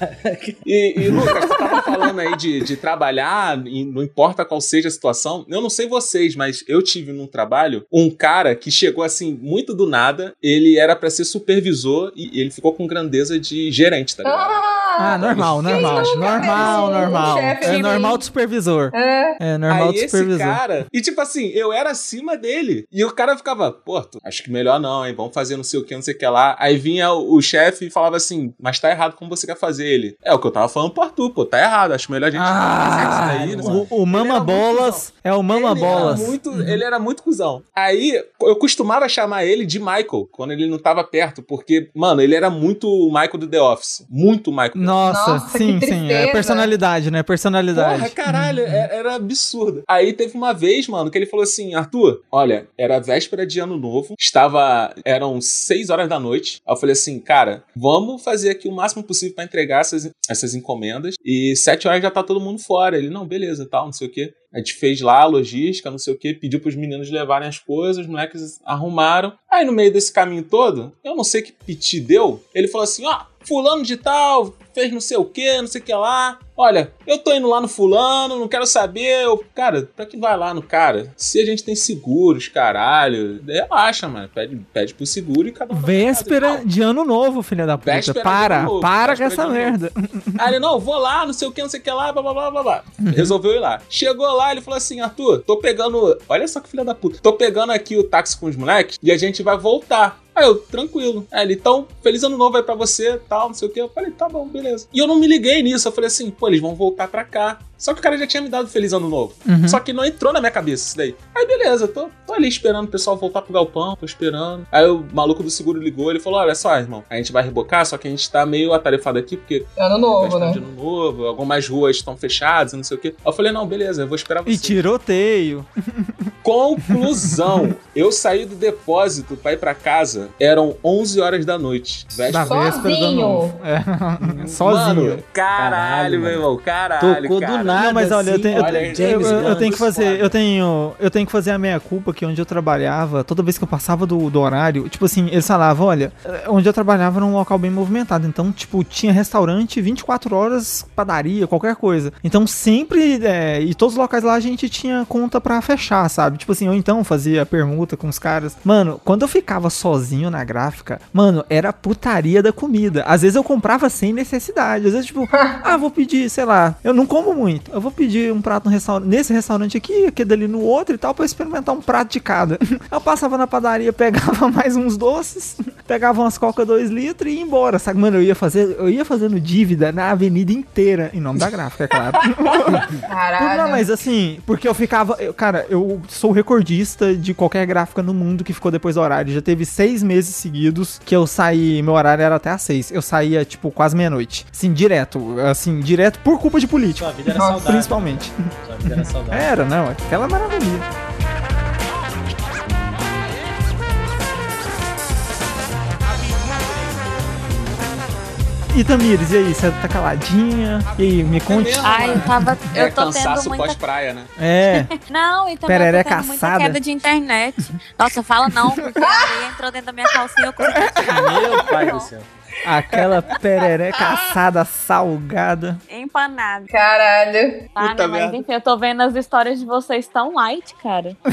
E, e, Lucas, você tava falando aí de, de trabalhar, e não importa qual seja a situação. Eu não sei vocês, mas eu tive num trabalho um cara que chegou assim, muito do nada. Ele era pra ser supervisor e ele ficou com grandeza de gerente, tá ligado? Ah, Ah, normal, normal. Normal, normal. É de- normal do supervisor. É. É normal do esse supervisor. cara. E tipo assim, eu era acima dele. E o cara ficava, pô, acho que melhor não, hein? Vamos fazer não sei o que, não sei o que lá. Aí vinha o, o chefe e falava assim, mas tá errado como você quer fazer ele. É o que eu tava falando pro Arthur, pô, tá errado. Acho melhor a gente fazer isso Ah, daí. sei o o, Mama era Bolas é o Mama ele Bolas. Era muito, Ele era muito cuzão. Aí eu costumava chamar ele de Michael quando ele não tava perto, porque, mano, ele era muito o Michael do The Office. Muito o Michael. Nossa, Nossa, sim, que sim. É personalidade, né? Personalidade. Porra, caralho, é- era absurdo. Aí teve uma vez, mano, que ele falou assim: Arthur, olha, era véspera de ano novo, estava. eram 6 horas da noite. Aí eu falei assim, cara, vamos fazer aqui o máximo possível pra entregar essas, essas encomendas. E 7 horas já tá todo mundo fora. Ele, não, beleza, tal, não sei o quê. A gente fez lá a logística, não sei o quê, pediu pros meninos levarem as coisas, os moleques arrumaram. Aí no meio desse caminho todo, eu não sei que piti deu, ele falou assim: ó, fulano de tal, fez não sei o que, não sei o que lá. Olha, eu tô indo lá no fulano, não quero saber. Eu, cara, pra que vai lá no cara? Se a gente tem seguros, caralho, relaxa, mano. Pede, pede pro seguro e cada um. Véspera de ano novo, filha da puta. Véspera para, novo, para com essa merda. Aí ele, não, vou lá, não sei o que, não sei o que lá, blá blá blá blá blá. Resolveu ir lá. Chegou lá, ele falou assim: Arthur, tô pegando. Olha só que filha da puta. Tô pegando aqui o táxi com os moleques e a gente vai voltar. Aí eu, tranquilo. Aí ele, então, feliz ano novo aí pra você, tal, não sei o que. Eu falei, tá bom, beleza. E eu não me liguei nisso. Eu falei assim, pô, eles vão voltar pra cá. Só que o cara já tinha me dado feliz ano novo. Uhum. Só que não entrou na minha cabeça isso daí. Aí beleza, tô, tô ali esperando o pessoal voltar pro galpão, tô esperando. Aí o maluco do seguro ligou, ele falou: Olha só, irmão, a gente vai rebocar, só que a gente tá meio atarefado aqui, porque Ano novo, questão né? ano novo, algumas ruas estão fechadas, não sei o quê. Aí eu falei, não, beleza, eu vou esperar você. E tiroteio. Conclusão, eu saí do depósito pra ir pra casa, eram 11 horas da noite. Da Véspera. do ano Sozinho? novo. É. Sozinho. Mano, caralho, Caralho, meu irmão, caralho, Tocou cara. do nada. Não, mas olha, eu assim, tenho, eu, olha, eu- James eu- eu tenho que fazer, foda. eu tenho, eu tenho que fazer a meia culpa que onde eu trabalhava, toda vez que eu passava do, do horário, tipo assim, eles falavam, olha, eh, onde eu trabalhava era um local bem movimentado, então, tipo, tinha restaurante 24 horas, padaria, qualquer coisa. Então, sempre, é, e todos os locais lá a gente tinha conta pra fechar, sabe? Tipo assim, eu então fazia permuta com os caras. Mano, quando eu ficava sozinho na gráfica, mano, era putaria da comida. Às vezes eu comprava sem necessidade, às vezes, tipo, ah, vou pedir, sei lá, eu não como muito. Eu vou pedir um prato no restaurante, nesse restaurante aqui, aquele ali no outro e tal, pra eu experimentar um prato de cada. Eu passava na padaria, pegava mais uns doces, pegava umas coca 2 litros e ia embora, sabe? Mano, eu ia fazer, eu ia fazendo dívida na avenida inteira, em nome da gráfica, é claro. Caralho. Não, mas assim, porque eu ficava. eu- cara, eu sou recordista de qualquer gráfica no mundo que ficou depois do horário. Já teve seis meses seguidos que eu saí. Meu horário era até às seis. Eu saía, tipo, quase meia-noite. Assim, direto. Assim, direto por culpa de político. Sua vida era saudável. Principalmente. Sua vida era saudável. Era, não. Aquela maravilha. E Tamires, e aí? Você tá caladinha? E aí, me conte. mesmo? Ai, eu tava. É Eu tô tendo cansaço muita. pós-praia, né? É. Não, e também Pereré eu tô tendo muita caçada. queda de internet. Nossa, fala não, porque a areia entrou dentro da minha calcinha e eu consegui Meu pai do céu. Aquela perereca assada salgada. empanada. Caralho. Tá, Puta? Mas merda. enfim, eu tô vendo as histórias de vocês tão light, cara.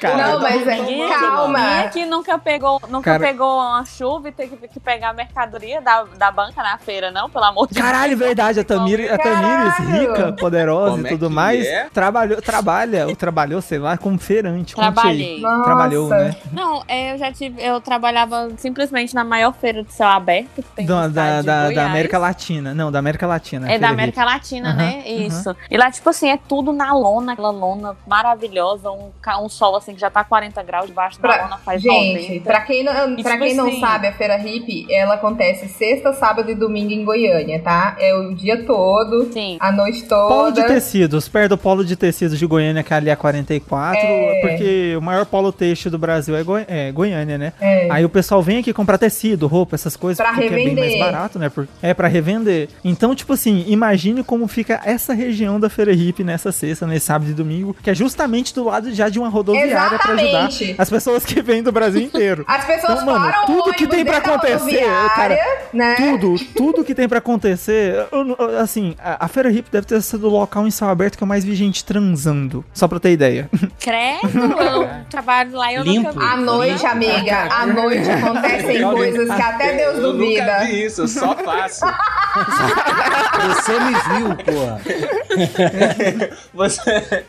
Cara, não, mas é, Ninguém calma. Ninguém aqui nunca pegou, nunca Cara- pegou uma chuva e teve que, pegar a mercadoria da, da banca na feira, não? Pelo amor de Caralho, verdade, a Tamires, a Tamires rica, poderosa Como e é tudo que mais, é? trabalhou, trabalha, ou trabalhou, sei lá, como feirante. Trabalhei. Trabalhou, né? Não, é, eu já tive. Eu trabalhava simplesmente na maior feira de céu aberto que tem Da, da, da. América Latina. Não, da América Latina. É da América Latina, Aham, né? Isso. E lá, tipo assim, é tudo na lona, aquela lona maravilhosa, um, um sol assim que já tá 40 graus debaixo da Pra- lona faz Gente, 90. pra quem, não, E, pra tipo quem não assim- sabe, a Feira Hippie, ela acontece sexta, sábado e domingo em Goiânia, tá? É o dia todo, Sim. a noite Polo de toda. tecidos, perto do polo de tecidos de Goiânia, que ali é 44, É. porque o maior polo têxtil do Brasil é, Goi- é Goiânia, né? É. Aí o pessoal vem aqui comprar tecido, roupa, essas coisas, Pra porque é bem mais revender. barato, né? É pra revender. Então, tipo assim, imagine como fica essa região da Feira Hippie nessa sexta, nesse sábado e domingo, que é justamente do lado já de uma rodoviária pra ajudar as pessoas que vêm do Brasil inteiro. As pessoas Então, mano, param o tudo que tem da acontecer, rodoviária, né? Tudo, tudo que tem pra acontecer. eu não- eu- assim, a, a Feira Hippie deve ter sido o local em céu aberto que eu mais vi gente transando. Só pra ter ideia. Credo, eu trabalho lá e eu Limpo. nunca vi. À noite, amiga, à noite acontecem coisas que até Deus eu duvida. nunca vi isso, eu só faço. Você me viu, porra. Você.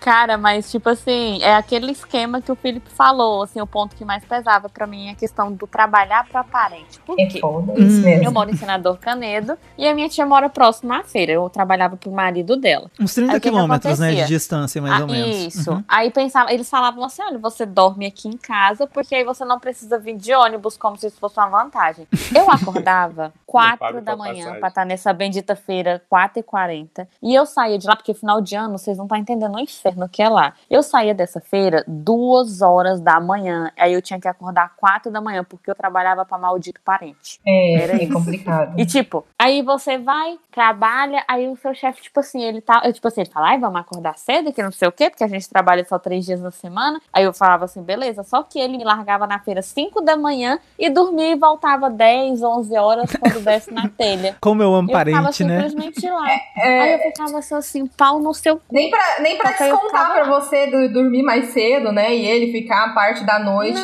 Cara, mas tipo assim, é aquele esquema que o Felipe falou, assim, o ponto que mais pesava pra mim é a questão do trabalhar pra parente. Por É quê? isso mesmo. Eu moro em Senador Canedo e a minha tia mora próximo à feira. Eu trabalhava pro marido dela. Uns 30 Aí quilômetros, né, de distância, mais Ah, ou menos. Isso. Uhum. Aí pensava, eles falavam assim: olha, você dorme aqui em casa, porque aí você não precisa vir de ônibus, como se isso fosse uma vantagem. Eu acordava 4 pago da manhã passagem. pra estar nessa bendita feira, 4 e 40 E eu saía de lá, porque final de ano, vocês não estão entendendo o inferno que é lá. Eu saía dessa feira duas horas da manhã. Aí eu tinha que acordar 4 da manhã, porque eu trabalhava pra maldito parente. É, Era é isso. complicado. E tipo, aí você vai, trabalha, aí o seu chefe, tipo assim, ele tá. Eu, tipo assim, ele fala, ai, vamos acordar cedo, que não sei o quê, porque a gente trabalha só três dias na semana. Aí eu falava assim, beleza. Só que ele me largava na feira 5 da manhã e dormia e voltava 10, 11 horas quando desce na telha. Como eu amo Eu ficava parente, né? simplesmente lá. É, Aí eu ficava assim, assim, pau no seu cu. Nem pra, nem pra descontar ficava pra você do- dormir mais cedo, né? E ele ficar a parte da noite.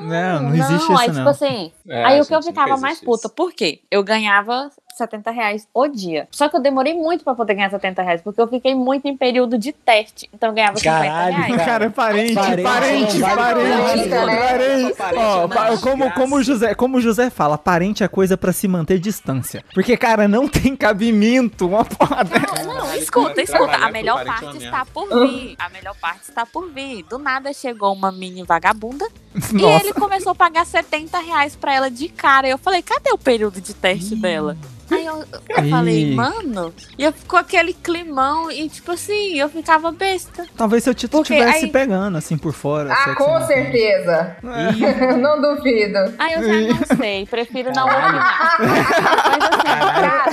Não, não existe aí, isso, tipo não. assim, É, aí o que eu ficava mais puta, por quê? Eu ganhava 70 reais o dia. Só que eu demorei muito pra poder ganhar 70 reais, porque eu fiquei muito em período de teste. Então eu ganhava 50 Caralho, reais. cara. Cara, parente, Parente, parente, não parente, parente. Ó, é como, como, o José, como o José fala, parente é coisa pra se manter distância. Porque, cara, não tem cabimento uma porra. Não, Caralho, escuta, escuta. A melhor é parte está por vir. A melhor parte está por vir. Do nada chegou uma mini vagabunda e Nossa. ele começou a pagar 70 reais pra ela de cara. Eu falei, cadê o período de teste dela? Aí eu, eu falei, mano, e eu ficou aquele climão e tipo assim, eu ficava besta. Talvez seu título estivesse aí- pegando, assim, por fora. Ah, você com não- certeza. não duvido. Aí eu já não sei, prefiro não opinar.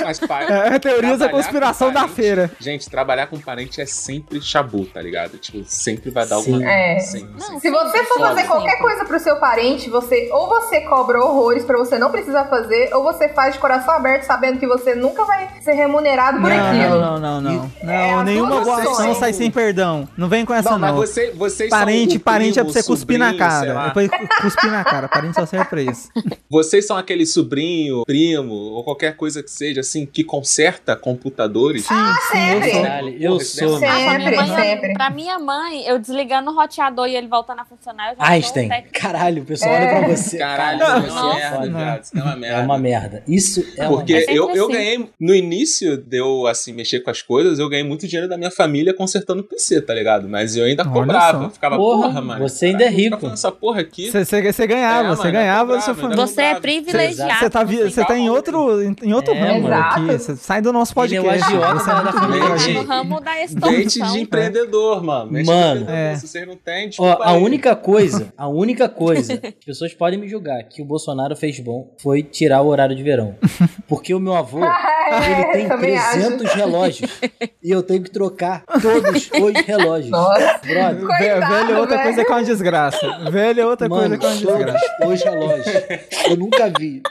Mas assim, cara, É, é teorias da conspiração com da parente- feira. Gente, trabalhar com parente é sempre chabu, tá ligado? Tipo, sempre vai dar Sim. alguma. É. Sempre, Não, sempre. Se você for Foda. fazer qualquer coisa pro seu parente, você ou você cobra horrores pra você não precisar fazer, ou você faz de coração aberto sabendo que você nunca vai ser remunerado por Não, aquilo. não, não, não. Não, É, as nenhuma boa ação sai sem perdão. Não vem com essa, Não, não. mas você, vocês Parente, parente é pra você cuspir na sobrinho, cara. É pra cuspir na cara. Parente só serve pra isso. Vocês são aquele sobrinho, primo, ou qualquer coisa que seja, assim, que conserta computadores? Sim, sempre. eu sou. Eu sou. negócio- ah, pra, minha Sempre, mãe, sempre. pra minha mãe, eu desligando o roteador e ele voltando a funcionar, eu já Einstein. Caralho, o pessoal olha pra você. Caralho, Caralho, isso é uma você merda, é uma merda. É uma merda. Isso é uma Porque É sempre eu, eu assim. ganhei, no início de eu, assim, mexer com as coisas, eu ganhei muito dinheiro da minha família consertando PC, tá ligado? Mas eu ainda Olha cobrava. Eu ficava, Porra, porra, mano. você ainda é rico. essa porra aqui. Você, ganhava, É, você mano, ganhava da sua família. Você é Exato. privilegiado. Você tá, você você tá em outro, em, em outro É, ramo mano. aqui. Você sai do nosso Ele é o podcast. agiota é da família. no ramo da de empreendedor, mano. Mano. de. É. Se vocês não têm, Ó, desculpa a aí. única coisa, a única coisa, as pessoas podem me julgar que o Bolsonaro fez bom foi tirar o horário de verão. Porque o meu avô, ele tem também acho. 300 relógios e eu tenho que trocar todos os relógios. Nossa. Brother, Coitado, velho é outra velho. coisa que é uma desgraça. Velho é outra coisa mano, que é uma desgraça. todos os relógios. Eu nunca vi.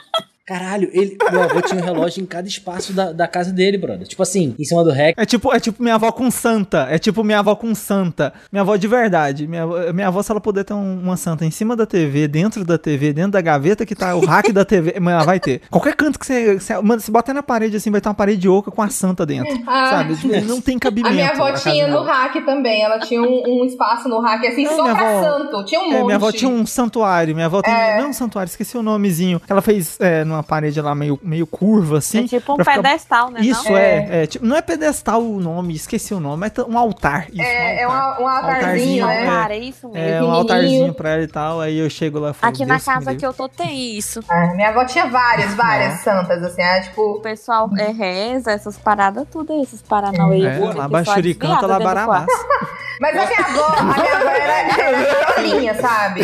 Caralho, ele, meu avô tinha um relógio em cada espaço da, da casa dele, brother. Tipo assim, em cima do rec. É tipo, é tipo minha avó com santa. É tipo minha avó com santa. Minha avó de verdade. Minha, avó- minha avó, se ela puder ter um- uma santa em cima da TV, dentro da TV, dentro da gaveta que tá o rack da TV, mano, ela vai ter. Qualquer canto que você. você mano, se bater na parede assim, vai ter uma parede oca com a santa dentro. Ah. Sabe? Tipo, Não tem cabimento. A minha avó tinha no dela. rack também. Ela tinha um, um espaço no rack, assim, Não, só pra avó- santo. Tinha um monte. É, minha avó tinha um santuário. Minha avó tem. Não um santuário, esqueci o nomezinho. Ela fez é, numa parede lá meio, meio curva, assim. É tipo um ficar- pedestal, né? Isso não? é, é, tipo, não é pedestal o nome, esqueci o nome, é um altar. Isso, É, é um altar. uma- um altarzinho, né? Cara, é isso mesmo. É, um altarzinho pra ela e tal, aí eu chego lá e falo, Aqui na "Deus que casa livre." que eu tô tem isso. Ah, minha avó tinha várias, várias santas, assim, é, O tipo... pessoal é reza, essas paradas, tudo aí, esses paranauê. É, fico lá só Bachuri canta, desviada lá Barabás. Mas a minha avó, a minha avó era, era carolinha, sabe?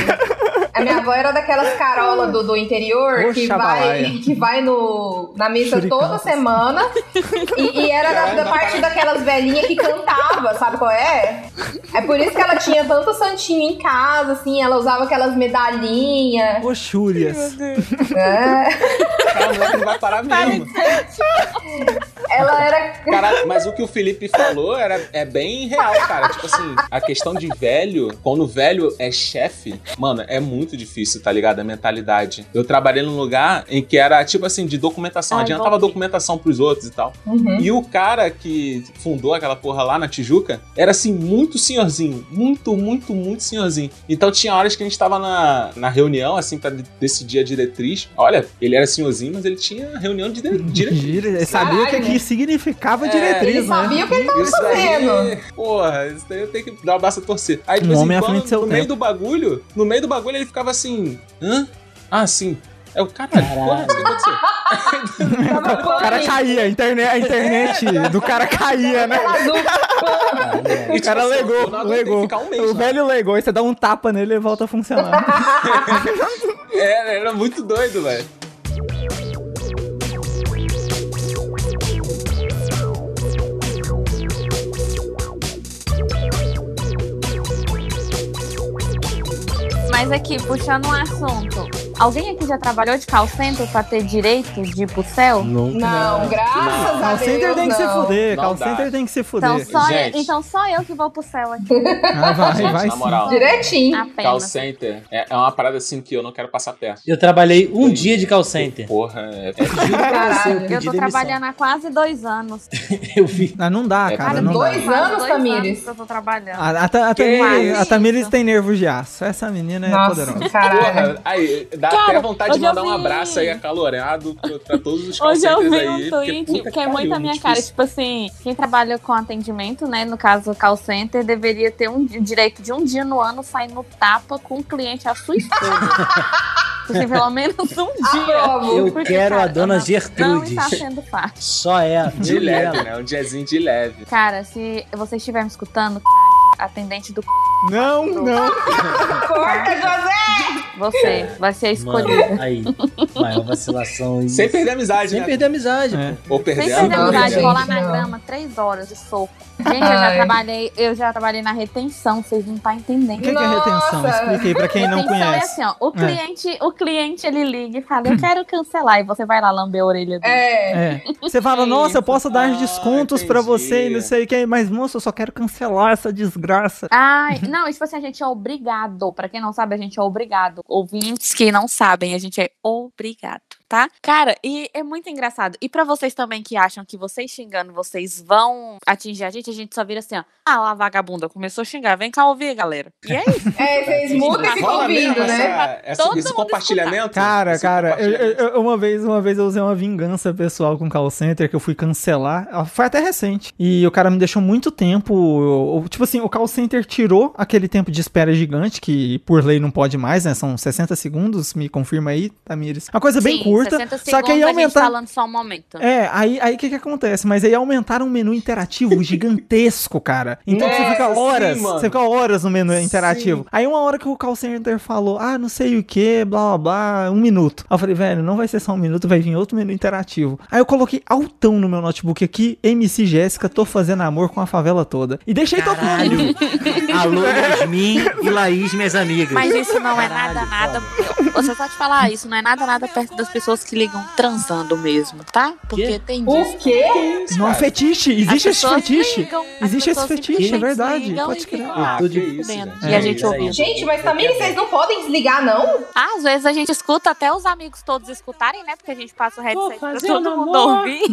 A minha avó era daquelas carolas do, do interior Ô, que vai, que vai no, na missa toda semana. E, e era da, da parte daquelas velhinhas que cantava, sabe qual é? É por isso que ela tinha tanto santinho em casa, assim, ela usava aquelas medalhinhas. Oxúrias. É. Calma, não vai parar mesmo. Ela era. Cara, mas o que o Felipe falou era, é bem real, cara. Tipo assim, a questão de velho, quando o velho é chefe, mano, é muito difícil, tá ligado? A mentalidade. Eu trabalhei num lugar em que era, tipo assim, de documentação. Ah, Adiantava documentação pros outros e tal. Uhum. E o cara que fundou aquela porra lá na Tijuca era assim, muito senhorzinho. Muito, muito, muito senhorzinho. Então tinha horas que a gente tava na, na reunião, assim, pra de- decidir a diretriz. Olha, ele era senhorzinho, mas ele tinha reunião de dire- diretriz. Dire- Ele sabia o que, Caralho. que significava É, diretriz, ele né? sabia o que ele tava Isso aí, fazendo. porra, isso daí eu tenho que dar uma braça a torcer. Aí Um homem à quando, frente do seu no meio tempo. do bagulho, no meio do bagulho ele ficava assim, hã? Ah, sim. É o caralho, porra, o que aconteceu? O cara caía, a internet, a internet do cara caía, né? E, O cara tipo assim, legou, legou. um mês O velho legou, e você dá um tapa nele e volta a funcionar. É, era muito doido, velho. Mas aqui, puxando um assunto. Alguém aqui já trabalhou de call center pra ter direito de ir pro céu? Nunca. Não, graças a Call Deus. center tem que se não. fuder, Não call dá. center tem que se Então fuder. só, eu, Gente. então só eu que vou pro céu aqui. Ah, vai, Gente, vai na moral. Direitinho. Call Apenas. center é, é uma parada assim que eu não quero passar perto. Eu trabalhei um dia de call center. Porra, é, Caralho. Eu pedi tô demissão. trabalhando há quase dois anos. Eu vi. Ah, não dá, É, cara, cara, não dá. dois Quase anos, dois Tamires? anos eu tô trabalhando. A, a, a a Tamires tem nervos de aço. Essa menina é Nossa, poderosa. caralho. Porra, aí, dá Cara, até vontade de mandar um vi- abraço aí acalorado pra, pra todos os call Hoje eu centers vi aí. um porque tweet puta que é muito a minha cara. Tipo assim, quem trabalha com atendimento, né? No caso, call center, deveria ter um di- direito de um dia no ano sair no tapa com o cliente à sua esposa. Tipo assim, pelo menos um dia. Aprovo. Eu Porque, quero a cara, dona não- Não Gertrude. está sendo fácil. Só é. De leve, né? Um diazinho de leve. Cara, se você estiver me escutando, atendente do Não, não. Corta, José! você vai ser escolhido. Mano, aí. Maior vacilação. aí. Sem perder a amizade, Sem né? perder a amizade, É. pô. Ou Sem perdendo. perder a amizade, rolar na grama, três horas de soco. Gente, eu já trabalhei, eu já trabalhei na retenção, vocês não estão O entendendo. que, que é retenção? Aí pra quem não Retenção é conhece. assim, ó, o cliente, o cliente ele liga e fala, eu quero cancelar, e você vai lá lamber a orelha dele. É. É. Você fala, nossa, eu posso dar Ah, descontos pra entendi. você e não sei o que, mas moço, eu só quero cancelar essa desgraça. Ai, não, tipo assim, a gente é obrigado. Pra quem não sabe, a gente é obrigado. Ouvintes que não sabem, a gente é obrigado, tá? Cara, e é muito engraçado. E pra vocês também que acham que vocês xingando, vocês vão atingir a gente, a gente só vira assim, ó. Ah lá, vagabunda, começou a xingar. Vem cá ouvir, galera. E é isso. É, vocês mudam e ficam ouvindo, né? essa, essa- Todo esse compartilhamento? Cara, Esse cara, eu, compartilhamento? eu- eu- uma vez, uma vez eu usei uma vingança pessoal com o call center que eu fui cancelar. Ela Foi até recente. E o cara me deixou muito tempo. eu- eu- tipo assim, o call center tirou aquele tempo de espera gigante, que por lei não pode mais, né? São 60 segundos, me confirma aí, Tamires. Uma coisa bem Sim, curta. 60 Só que aí aumentar. falando só um momento. É, aí aí o que que acontece? Mas aí aumentaram um menu interativo gigantesco, cara. Então você Nossa, fica sim, horas, mano. você fica horas no menu Sim. interativo. Aí uma hora que o call center falou, ah, não sei o que, blá blá blá, um minuto. Aí eu falei, velho, não vai ser só um minuto, vai vir outro menu interativo. Aí eu coloquei altão no meu notebook aqui, MC Jéssica, tô fazendo amor com a favela toda. E deixei tocando. Caralho. Alô, Yasmin e Laís, minhas amigas. Mas isso não é Caralho, nada, nada. foda. Você só te falar, isso não é nada, nada perto das pessoas que ligam transando mesmo, tá? Porque Quê? tem O disso. quê? Não, fetiche, existe esse pessoas fetiche. ligam, Existe esse pessoas fetiche, é verdade. Pode crer. Ah, que isso, gente. E a É, gente isso aí. ouvindo. Gente, mas também vocês não podem desligar, não? Ah, às vezes a gente escuta até os amigos todos escutarem, né? Porque a gente passa o headset pra todo mundo amor. ouvir.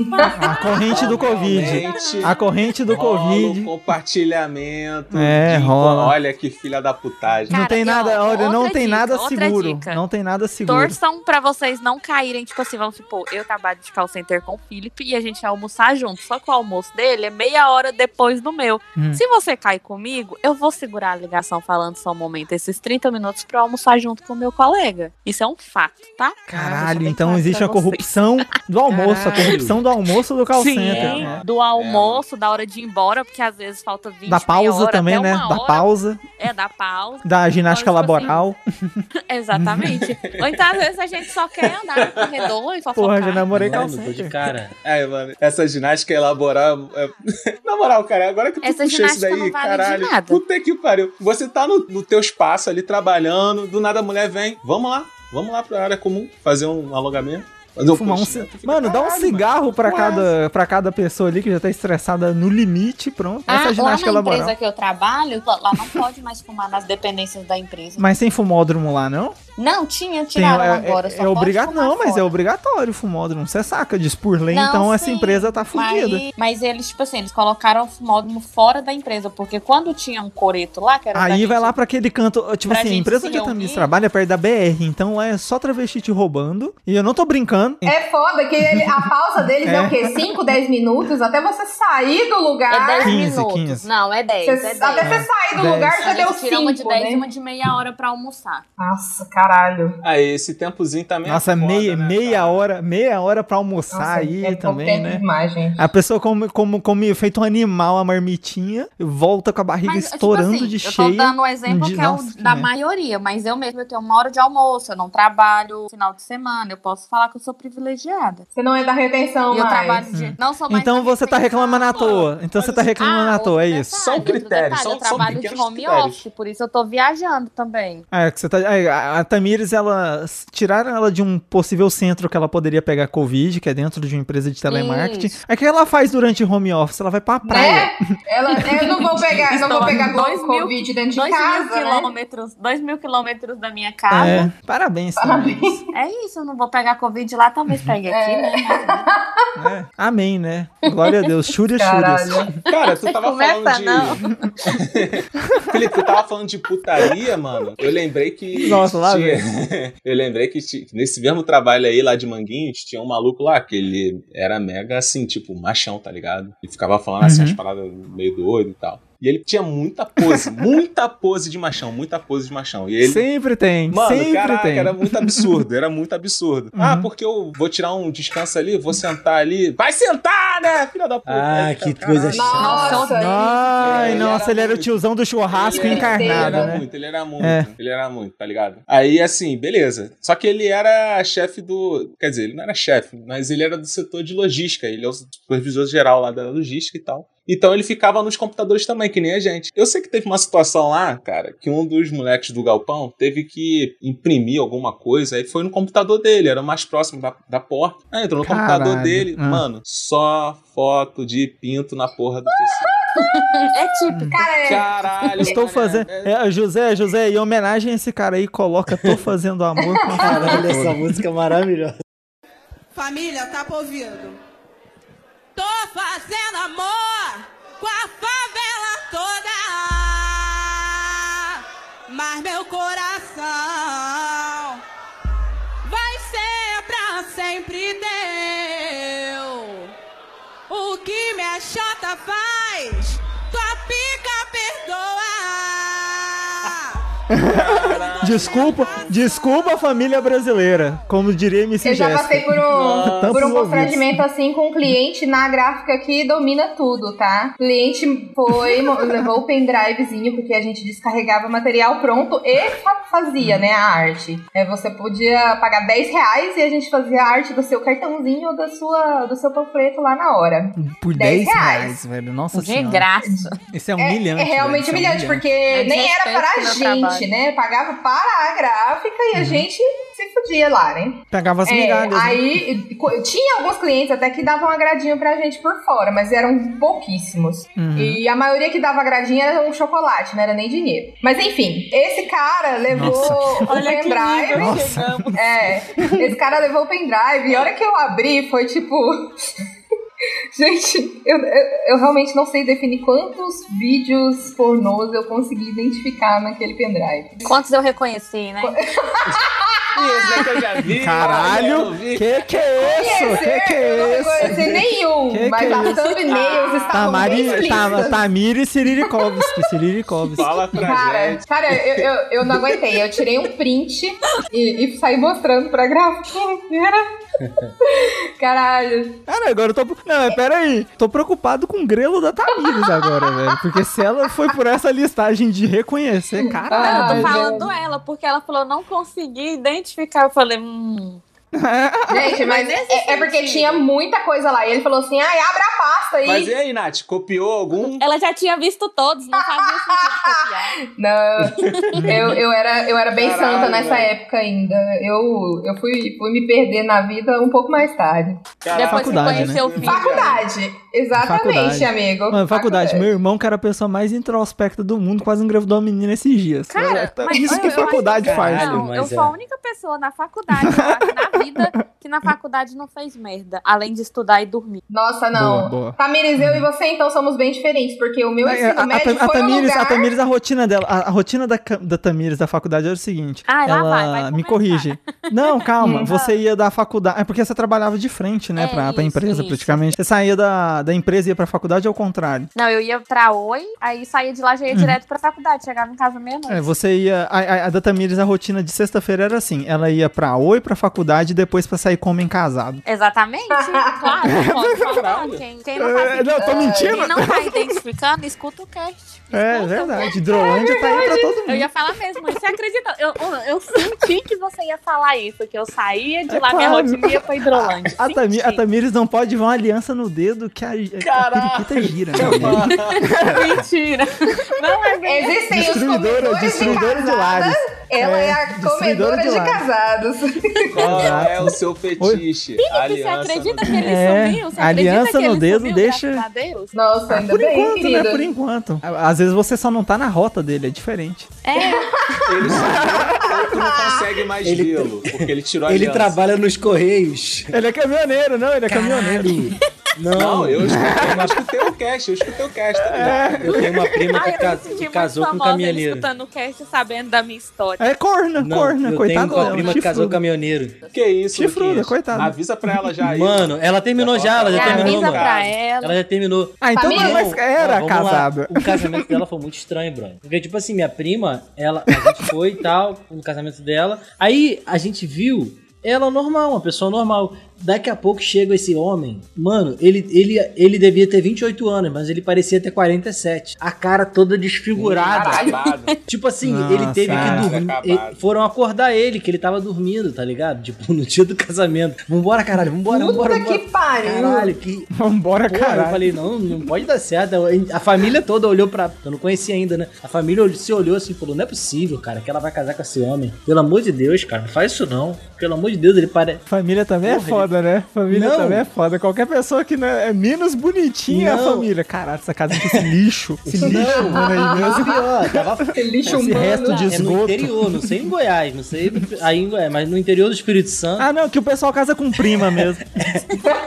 A corrente do Covid. A corrente do Covid. compartilhamento. É, rola. Olha que filha da putagem. Não Cara, tem e, nada, olha, não tem nada seguro. Não tem nada seguro. Torçam pra vocês não caírem, tipo assim, vamos supor, eu trabalho de call center com o Felipe e a gente vai almoçar junto. Só que o almoço dele é meia hora depois do meu. Hum. Se você cair comigo, eu vou segurar a ligação falando só um momento, esses 30 minutos pra eu almoçar junto com o meu colega. Isso é um fato, tá? Caralho, Bem então existe a corrupção do almoço, a Caralho. corrupção do almoço do call Sim, center. né? do almoço, da hora de ir embora, porque às vezes falta 20 Da pausa hora, também, né? Da hora. pausa, É, da pausa. da ginástica Então, tipo laboral. Exatamente. Ou então, às vezes, a gente só quer andar corredor e fofocar. Porra, já namorei Mano, tô de cara. Ai, mano, essa ginástica elaboral. É... Na moral, cara, agora que tu Essa puxou isso ginástica daí, vale caralho. Puta que pariu. Você tá no, no teu espaço ali trabalhando, do nada a mulher vem. Vamos lá, vamos lá pra área comum fazer um alongamento. Fazer um Fumar um fica, Mano, dá um "Caralho, cigarro pra Ué. cada, pra cada pessoa ali que já tá estressada no limite, pronto. Ah, Essa é a lá ginástica na laboral. empresa que eu trabalho, lá não pode mais fumar nas dependências da empresa. Mas tem fumódromo lá, não? Não, tinha, Tem, tiraram é, agora. é, só é pode obrigatório. fumar Não, mas é obrigatório o fumódromo. Você saca disso por lei, Não, então essa sim, empresa tá fudida. Mas, mas eles, tipo assim, eles colocaram o fumódromo fora da empresa, porque quando tinha um coreto lá, que era Aí vai gente- lá pra aquele canto. Tipo assim, a empresa onde a reunir. trabalha é perto da BR, então lá é só travesti te roubando. E eu não tô brincando. É foda que ele- a pausa deles é. É. o quê? 5, 10 minutos? Até você sair do lugar. É 10 15, minutos. 15. Não, é 10. Você- é 10. até você sair do 10. lugar já deu gente tira uma de 5, 10 né? e uma de meia hora pra almoçar. Nossa, caralho. Aí esse tempozinho também é Nossa, foda, meia, né, meia cara? hora, meia hora pra almoçar Nossa, aí é também, né? demais, gente. A pessoa come, come, come feito um animal, a marmitinha, e volta com a barriga Mas, tipo estourando assim, de eu cheia. tô dando um exemplo de- que é o Nossa, da merda. maioria, mas eu mesmo eu tenho uma hora de almoço, eu não trabalho final de semana, eu posso falar que eu sou privilegiada. Você não é da retenção E eu mais. trabalho de. Não sou mais Então você tá reclamando à toa. Então você tá reclamando Ah, à toa, é isso? detalhe, São outro critérios, detalhe, são- eu trabalho de home critérios. office, por isso eu tô viajando também. É, que você tá. é, Tamires, ela. Tiraram ela de um possível centro que ela poderia pegar Covid, que é dentro de uma empresa de telemarketing. Isso. Aí o que ela faz durante home office? Ela vai pra praia. Né? Ela, eu não vou pegar, não vou pegar dois mil- Covid dentro de 2 mil casa, né? quilômetros, dois mil quilômetros da minha casa. É, parabéns, Tamires. É isso, eu não vou pegar Covid lá, talvez pegue aqui, É. né? É. Amém, né? Glória a Deus. Chúrias. Caralho. Cara, tu tava Começa, falando de. não. Felipe, tu tava falando de putaria, mano. Eu lembrei que. Nossa, lá Eu lembrei que nesse mesmo trabalho aí, lá de Manguinhos, tinha um maluco lá que ele era mega assim, tipo, machão, tá ligado? Ele ficava falando assim, Uhum. as paradas meio doido e tal. E ele tinha muita pose, muita pose de machão, muita pose de machão. E ele. Sempre tem. Mano, sempre caraca, tem. era muito absurdo, era muito absurdo. Uhum. Ah, porque eu vou tirar um descanso ali, vou sentar ali. Vai sentar, né, filha da puta? Ah, que cara, coisa chata. Nossa, Ai, Ele nossa, era ele era o tiozão do churrasco Ele encarnado, ele era né? muito, ele era muito, É. ele era muito, tá ligado? Aí, assim, beleza. Só que ele era chefe do. Quer dizer, ele não era chefe, mas ele era do setor de logística. Ele é o supervisor geral lá da logística e tal. Então ele ficava nos computadores também, que nem a gente. Eu sei que teve uma situação lá, cara, que um dos moleques do galpão teve que imprimir alguma coisa, aí foi no computador dele, era o mais próximo da, da porta. Aí entrou no computador Caralho. dele, Ah. mano, só foto de pinto na porra do PC. É típico. Cara, Caralho, Estou fazendo. é- É, José, José, em homenagem a esse cara aí, coloca Tô Fazendo Amor com a Caralho, essa música é maravilhosa. Família, tá pra ouvindo? Tô fazendo amor com a favela toda, mas meu coração vai ser pra sempre teu. O que minha chata faz, Desculpa, desculpa a família brasileira, como diria MC Eu já passei por um, Tampos por um constrangimento assim com um cliente na gráfica que domina tudo, tá? O cliente foi, levou o pendrivezinho, porque a gente descarregava material pronto e fa- fazia, né, a arte. É, você podia pagar 10 reais e a gente fazia a arte do seu cartãozinho ou da sua, do seu panfleto lá na hora. Por 10 10 reais, reais. velho. Nossa De senhora. graça. Isso é É, humilhante. é realmente velho, isso é humilhante, porque É nem era para a gente, né? Pagava para a gráfica e a gente se fudia lá, né? Pegava as É, migalhas. né? aí co- tinha alguns clientes até que davam agradinho pra gente por fora, mas eram pouquíssimos. Uhum. E a maioria que dava agradinho era um chocolate, não era nem dinheiro. Mas enfim, esse cara levou Nossa. o Olha que pendrive. Nossa. É, esse cara levou o pendrive e a hora que eu abri foi tipo. Gente, eu, eu, eu realmente não sei definir quantos vídeos pornôs eu consegui identificar naquele pendrive. Quantos eu reconheci, né? Eu já vi. Caralho, eu vi. que que é isso? Que que eu não é isso? reconheci nenhum, Que que mas é as isso? thumbnails estavam bem Tamari, explícitas. Tam, Tamiri Siririkovski, Siririkovski. Fala pra Cara, gente. cara eu, eu, eu não aguentei. Eu tirei um print e, e saí mostrando pra. Era... Caralho. Cara, agora eu tô. Não, pera aí. Tô preocupado com o grelo da Tamires agora, velho. Porque se ela foi por essa listagem de reconhecer, Eu caralho. Ai, tô velho. falando ela, porque ela falou não consegui identificar. Eu falei, hum. Gente, mas é, é porque tinha muita coisa lá. E ele falou assim: ai, abra a pasta aí. Mas e aí, Nath? Copiou algum? Ela já tinha visto todos, não fazia sentido copiar. Não, eu, eu, era, eu era bem Caralho, santa nessa velho. época ainda. Eu, eu fui, fui me perder na vida um pouco mais tarde. Caraca, Depois que conheceu o filho. Faculdade, exatamente, Faculdade. amigo. Mano, faculdade. Meu irmão, que era a pessoa mais introspecta do mundo, quase engravidou uma menina esses dias. Cara, É, mas isso eu- que eu faculdade que- faz. Caralho, Não, mas eu sou é. a única pessoa na faculdade, na vida, que na faculdade não fez merda, além de estudar e dormir. Nossa, não. Boa, boa. Tamires, eu e você, então, somos bem diferentes, porque o meu É, ensino a, a, médio a foi um Tamires, lugar... a Tamires, a rotina dela, a, a rotina da, da Tamires da faculdade era o seguinte. Lá ela vai, vai me corrige. Não, calma. Hum. você ia da faculdade. É porque você trabalhava de frente, né? É, pra, pra isso, empresa, isso. praticamente. Você saía da, da empresa e ia pra faculdade ao contrário. Não, eu ia pra Oi, aí saía de lá, já ia direto pra faculdade, chegava em casa meia-noite. É, você ia. A, a, a da Tamires, a rotina de sexta-feira era assim: ela ia pra Oi, pra faculdade e depois pra sair como em casado. Exatamente, claro, pode falar. Quem, quem não tá, É, não, tô mentindo. quem não tá identificando, escuta o cast. É, Escuta. verdade. Hidrolândia tá aí pra todo mundo. Eu ia falar mesmo, você acredita? Eu, eu, eu senti que você ia falar isso, que eu saía de É lá, minha claro. rotina ia pra Hidrolândia. A, a Tamires não pode ver uma aliança no dedo que a, a periquita gira. Né? Mentira. Não é bem. Existem os Distribuidora- comedores distribuidora de de lares. ela é, É, a comedora de de, casados. Qual é o seu fetiche? Felipe, você Aliança acredita que ele É, sumiu? Você aliança acredita que no ele dedo sumiu, deixa- Deus? Nossa, ainda Por bem, enquanto, querida. né? Por enquanto. Às vezes você só não tá na rota dele, é diferente. É, Ele só tu não consegue mais Ele- vê-lo, porque ele tirou a Ele aliança. trabalha nos Correios. Ele é caminhoneiro, não, ele é caminhoneiro. Não, Não, eu escutei, eu escutei o cast, eu escutei o cast. Tá ligado? eu tenho uma prima Ai, que eu ca- muito casou com um caminhoneiro. escutando o cast sabendo da minha história. É corna, Não, corna, eu coitado tenho uma prima que casou com caminhoneiro. Que isso, Chifruda, Luquinhas? coitado. Avisa pra ela já aí. Mano, ela terminou já, ela já Já terminou, avisa mano. pra ela. Ela já terminou. Ah, então não, Família. mas era Ó, vamos lá. casada. O casamento dela foi muito estranho, brother. Porque, tipo assim, minha prima, ela, a gente foi e tal, no casamento dela. Aí a gente viu ela normal, uma pessoa normal. Daqui a pouco chega esse homem. Mano, ele, ele, ele devia ter 28 anos, mas ele parecia ter 47. A cara toda desfigurada. Acabado. Tipo assim, Nossa, ele teve que dormir. acabado. e- Foram acordar ele, que ele tava dormindo, tá ligado? Tipo, no dia do casamento. Vambora, caralho, vambora, vambora, Puta vambora. que pariu. Caralho, que. Vambora, Porra, eu caralho. falei, não, não pode dar certo. A família toda olhou pra. Eu não conhecia ainda, né? A família se olhou assim e falou: não é possível, cara, que ela vai casar com esse homem. Pelo amor de Deus, cara, não faz isso não. Pelo amor de Deus, ele parece. Família também é Porra, foda, né? Família Não. também é foda. Qualquer pessoa que não é é menos bonitinha é a Não. família. Caralho, essa casa tem esse lixo. Esse lixo humano aí mesmo. pior, tava. Lixo Esse humano. resto de É no esgoto. interior, não sei em Goiás, não sei aí em Goiás, mas no interior do Espírito Santo. Ah, não, que o pessoal casa com prima mesmo.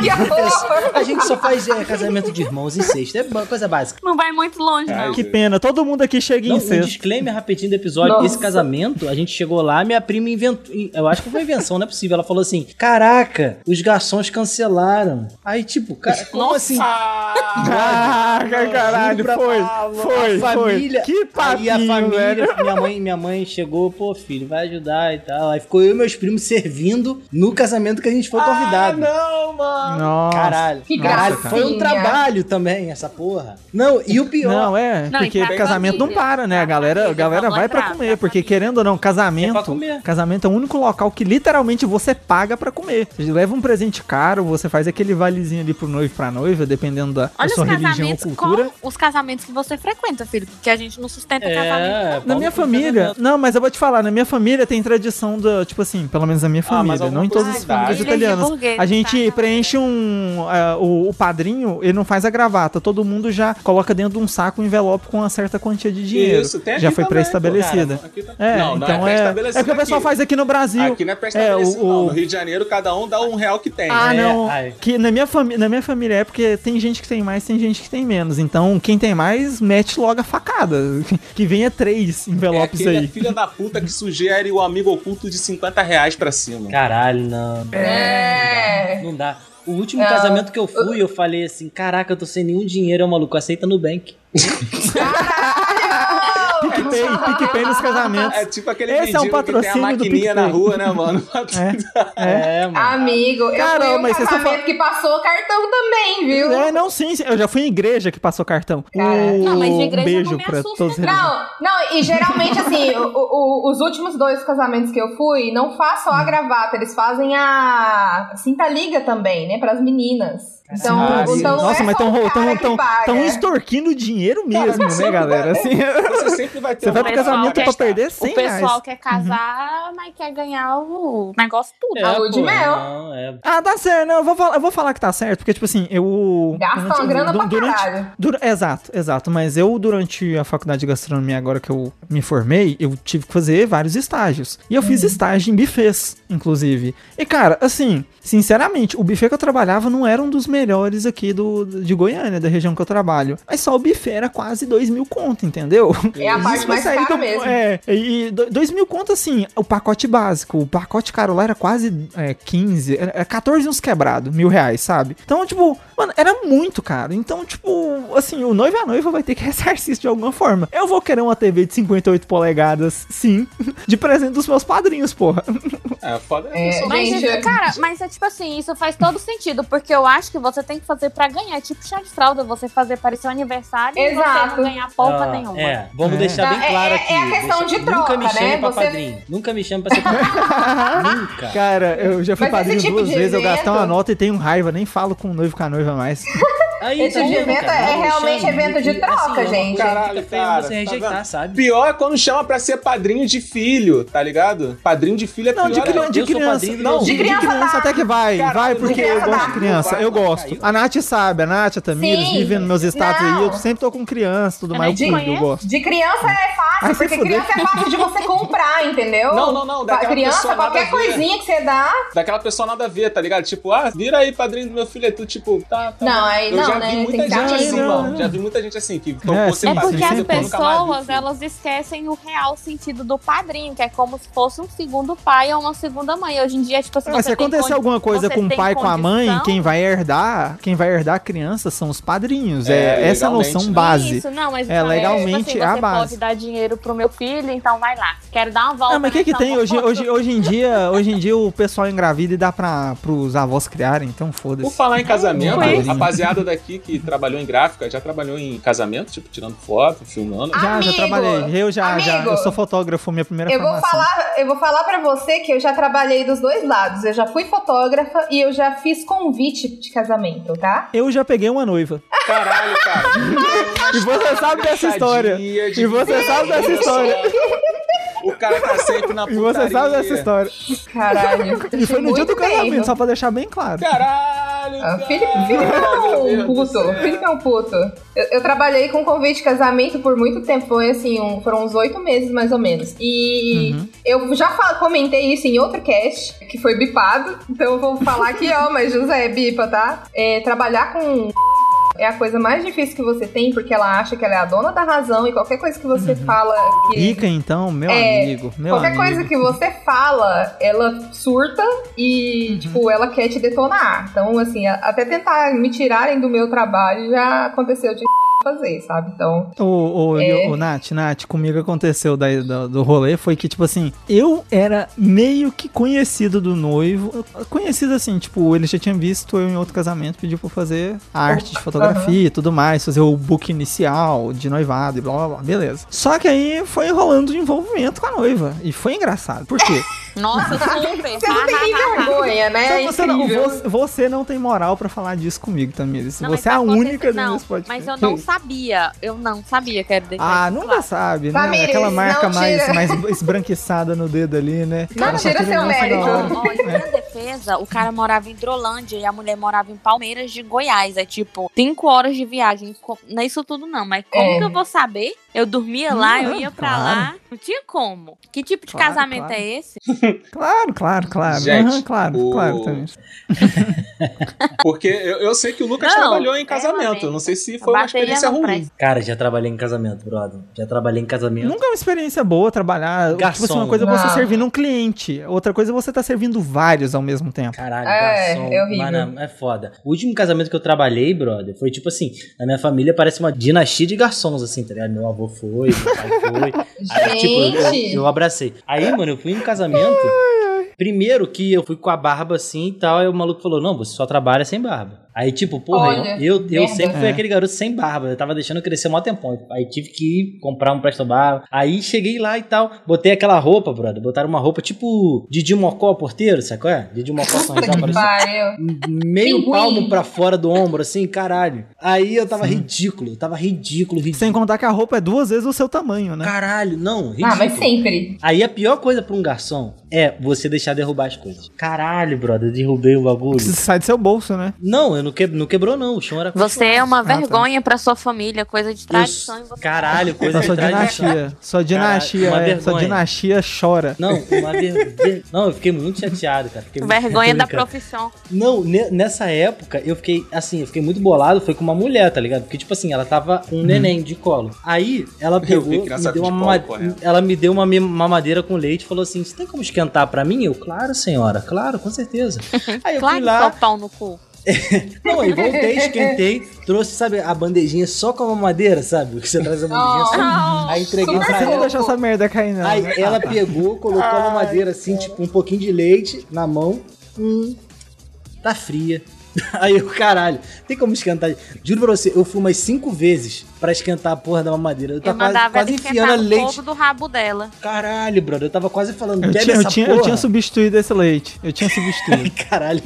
Que horror. A gente só faz é, casamento de irmãos em sexta. É uma coisa básica. Não vai muito longe, Ai, não. que pena. Todo mundo aqui chega Não, em um sexto. disclaimer rapidinho do episódio. Nossa. Esse casamento, a gente chegou lá, minha prima inventou. Eu acho que foi invenção, não é possível. Ela falou assim: Caraca, os garçons cancelaram. Aí, tipo, cara, como assim? Ah, caralho, foi, foi, a família, foi. Que Aí a papinho, família, velho. minha mãe, minha mãe chegou, pô, filho, vai ajudar e tal. Aí ficou eu e meus primos servindo no casamento que a gente foi convidado. não, mano. Nossa. Caralho, Que caralho, gracinha. foi um trabalho também essa porra. Não, e o pior, Não, é, Não, porque casamento não família. para, né? A galera, a galera vai pra comer, porque querendo ou não, casamento, É casamento é o único local que literalmente você paga pra comer. Você leva um presente caro, você faz aquele valezinho ali pro noivo pra noiva, dependendo da, Olha os sua religião ou casamentos, cultura. os casamentos que você frequenta, filho? Porque a gente não sustenta É, casamento. Na minha família, não, mas eu vou te falar, na minha família tem tradição da, tipo assim, pelo menos na minha Ah, família, alguma não em todas as famílias italianas. A gente tá? preenche um. ah, o, o padrinho, ele não faz a gravata, todo mundo já coloca dentro de um saco um envelope com uma certa quantia de dinheiro. Isso, tem já foi pré-estabelecida. tá- É, Não, não é então é. pré-estabelecido É o que o pessoal faz aqui no Brasil. Aqui não é pré-estabelecido, É, o- o- No Rio de Janeiro, cada um dá um real que tem. Ah, É, não. ai. Que na minha, fami na minha família é porque tem gente que tem mais, tem gente que tem menos. Então, quem tem mais, mete logo a facada. Que venha três É envelopes aquele aí. filho da puta que sugere o amigo oculto de 50 reais pra cima. Caralho, não. É. Não dá. O último Não. casamento que eu fui, eu falei assim: Caraca, eu tô sem nenhum dinheiro, maluco. Aceita no bank. PicPay, PicPay nos casamentos. É tipo aquele Esse é um mendigo que tem a patrocínio do maquininha na rua, né, mano? É. É, mano. Amigo, eu Cara, fui um mas casamento que passou cartão também, viu? É, não, sim, eu já fui em igreja que passou cartão. Cara. Um Não, mas de igreja beijo não me pra todos. Não, não, e geralmente assim, o- o- os últimos dois casamentos que eu fui, não faz só a gravata, eles fazem a cinta liga também, né, pras meninas. Então, Ah, então Nossa, é mas estão o paga. extorquindo dinheiro mesmo, Cara, né, galera? vai- Assim, Você sempre vai ter Você um vai pro casamento pra perder 100 O pessoal reais. quer casar, mas quer ganhar o negócio tudo. É, A lua de mel. Não, é. Ah, tá certo. Não, eu vou falar, eu vou falar que tá certo, porque, tipo assim, eu. Gasta uma durante- grana du- pra durante, caralho. dura- Exato, exato. Mas eu, durante a faculdade de gastronomia, agora que eu me formei, eu tive que fazer vários estágios. E eu Uhum. fiz estágio em buffets, inclusive. E, cara, assim, sinceramente, o buffet que eu trabalhava não era um dos melhores aqui do, de Goiânia, da região que eu trabalho. Mas só o buffet era quase 2 mil conto, entendeu? É a parte mais cara do- mesmo. É, e 2 mil conto, assim, o pacote básico. O pacote caro lá era quase é, 15, era era 14 uns quebrados, mil reais, sabe? Então, tipo, mano, era muito caro. Então, tipo, assim, o noivo e a noiva vai ter que ressarcir isso de alguma forma. Eu vou querer uma TV de 58 polegadas, sim, de presente dos meus padrinhos, porra. É, foda é É. Mas, Gente, isso- cara, mas é tipo assim, isso faz todo sentido, porque eu acho que você tem que fazer pra ganhar. É tipo chá de fralda, você fazer para seu aniversário e você Exato. não ganhar porra Ah, nenhuma. É, vamos É. deixar bem É, claro é- aqui. é a questão Deixa- de troca, Nunca me chame né? pra Você- padrinho. Nunca me chame pra ser padrinho. Nunca. Cara, eu já fui Mas padrinho tipo duas vezes, eu gastei evento- uma nota e tenho raiva, nem falo com o noivo e com a noiva mais. Aí, Esse tá de vendo, evento cara? é realmente chame. evento de troca, assim, gente. Caralho, cara, você tá rejeitar, vendo? sabe? Pior é quando chama pra ser padrinho de filho, tá ligado? Padrinho de filho é Não, pior. de, criança, de criança. Não, de, filho. de criança, criança até que vai. Caralho, vai, porque eu criança gosto de criança. Eu gosto. A Nath sabe, a Nath, a Tamires, Sim. vivendo meus status aí. Eu sempre tô com criança e tudo mais. Eu eu gosto. De criança é fácil, Ai, porque criança é fácil de você comprar, entendeu? Não, não, não, daquela criança, pessoa nada qualquer a ver. coisinha que você dá. Daquela pessoa nada a ver, tá ligado? Tipo, ah, vira aí, padrinho do meu filho, é tu, tipo, tá, tá. Não, aí não, já né? vi Tem muita ser gente assim, Não, mano. não. Já vi muita gente assim, que É, tocou sim, sem É porque as pessoas, elas esquecem o real sentido do padrinho, que é como se fosse um segundo pai ou uma segunda mãe. Hoje em dia, tipo assim, Mas se você tem acontecer alguma coisa com o tem pai, com a mãe, quem vai herdar, quem vai herdar a criança são os padrinhos. É, É, essa a legalmente, noção né? base. Isso, não, mas É, tipo legalmente assim, é a você base. pode dar dinheiro pro meu filho, então vai lá. Quero dar uma volta. Ah, mas o que que tem? Hoje, hoje, hoje em dia, hoje em dia o pessoal engravida e dá pra, pros avós criarem, então Por foda-se. falar em casamento, rapaziada daqui que trabalhou em gráfica, já trabalhou em casamento, tipo, tirando foto, filmando. Já, já Amigo, trabalhei. Eu já, já, amigo. eu sou fotógrafo, minha primeira Eu vou formação. falar, eu vou falar para você que eu já trabalhei dos dois lados. Eu já fui fotógrafa e eu já fiz convite de casamento, tá? Eu já peguei uma noiva. Caralho, cara. E você sabe dessa história. E você sabe dessa história. O cara tá sempre na E putaria. você sabe dessa história. Caralho. E foi no dia do casamento, só pra deixar bem claro. Caralho, Ah, cara. Felipe, Felipe é um puto. Felipe é um puto. Eu, eu trabalhei com convite de casamento por muito tempo. Foi assim, um- foram uns oito meses mais ou menos. E Uhum. eu já comentei isso em outro cast, que foi bipado. Então eu vou falar aqui, ó, mas José é bipa, tá? É, trabalhar com. É a coisa mais difícil que você tem, porque ela acha que ela é a dona da razão e qualquer coisa que você fala. Que... Rica, então, meu É, amigo. Meu Qualquer amigo. coisa que você fala, ela surta Uhum. e, tipo, ela quer te detonar. Então, assim, até tentar me tirarem do meu trabalho já aconteceu de fazer, sabe? Então, O, o, É. o Nath, Nath, comigo aconteceu da, do, do rolê foi que, tipo assim, eu era meio que conhecido do noivo. Conhecido assim, tipo, ele já tinha visto eu em outro casamento, pediu pra fazer arte de fotografia e tudo mais, fazer o book inicial de noivado e blá blá blá, beleza. Só que aí foi rolando de envolvimento com a noiva. E foi engraçado. Por quê? Nossa, super. você não tem nem vergonha, né? É você, não, incrível. você, não tem moral pra falar disso comigo, Tamires. Não, Você é a acontecer- única não, desse podcast. Mas eu não sabia. Eu não sabia, quero deixar Ah, isso nunca claro. sabe, né? Tamires, Aquela marca não mais, mais esbranquiçada no dedo ali, né? Não Cara, tira seu mérito. Ó, em minha defesa, o cara morava em Hidrolândia e a mulher morava em Palmeiras de Goiás. É tipo, cinco horas de viagem. Não é isso tudo, não. Mas como É. que eu vou saber? Eu dormia lá, eu ia pra claro. lá. Não tinha como. Que tipo de Claro, casamento claro. é esse? Claro, claro, claro. Gente, Aham, claro, o- claro, Tamires. Porque eu, eu sei que o Lucas Não, trabalhou em é casamento. Não sei se foi uma experiência ruim. Cara, já trabalhei em casamento, brother. Já trabalhei em casamento. Nunca é uma experiência boa trabalhar. Garçom. Tipo assim, uma coisa é você servindo um cliente, outra coisa é você tá servindo vários ao mesmo tempo. Caralho, É, garçom. é horrível. Mano, é foda. O último casamento que eu trabalhei, brother, foi tipo assim, na minha família parece uma dinastia de garçons, assim, tá ligado? Meu avô foi, meu pai foi. Aí, tipo, eu, Gente. eu abracei. Aí, mano, eu fui em casamento. Primeiro que eu fui com a barba assim e tal, aí o maluco falou: Não, você só trabalha sem barba. Aí, tipo, porra, Olha, eu, eu merda. sempre fui É. aquele garoto sem barba. Eu tava deixando crescer mó tempão. Aí tive que ir comprar um presto barba. Aí cheguei lá e tal. Botei aquela roupa, brother. Botaram uma roupa tipo Didi Mocó, porteiro, sabe qual é? Didi Mocó São pariu. meio Que ruim. palmo pra fora do ombro, assim, caralho. Aí eu tava ridículo, eu tava ridículo, ridículo. Sem contar que a roupa é duas vezes o seu tamanho, né? Caralho, não, ridículo. Ah, mas sempre. Aí a pior coisa pra um garçom é você deixar derrubar as coisas. Caralho, brother, derrubei o bagulho. Isso sai do seu bolso, né? Não, eu não, que, não quebrou não, o chão era Você é uma tá. vergonha pra sua família, coisa de tradição. você Caralho, coisa de tradição. dinastia. Sua dinastia, Caralho, é, sua vergonha. dinastia chora. Não, uma ver... Não, eu fiquei muito chateado, cara. Fiquei muito- Vergonha Tô da profissão. Não, ne- nessa época eu fiquei assim, eu fiquei muito bolado, foi com uma mulher, tá ligado? Porque, tipo assim, ela tava um neném de colo. Aí ela pegou, me deu de uma mama- ela me deu uma mamadeira com leite e falou assim: Você tem como esquentar pra mim? Eu, claro, senhora, claro, com certeza. Aí eu Claro, fui só lá, pau no cu. não, aí voltei, esquentei, trouxe, sabe, a bandejinha só com a mamadeira, sabe? Que você traz a bandejinha só. Aí entreguei pra você não ela. deixa essa merda cair, não. Aí né? ela pegou, colocou a mamadeira assim, tipo, um pouquinho de leite na mão. Hum, tá fria. Aí eu, caralho, tem como esquentar? Juro pra você, eu fui umas cinco vezes pra esquentar a porra da mamadeira. Eu Eu tava quase, quase enfiando leite. do rabo dela. Caralho, brother, eu tava quase falando, Eu bebe tinha, eu, tinha, porra. eu tinha substituído esse leite. Eu tinha substituído. Caralho,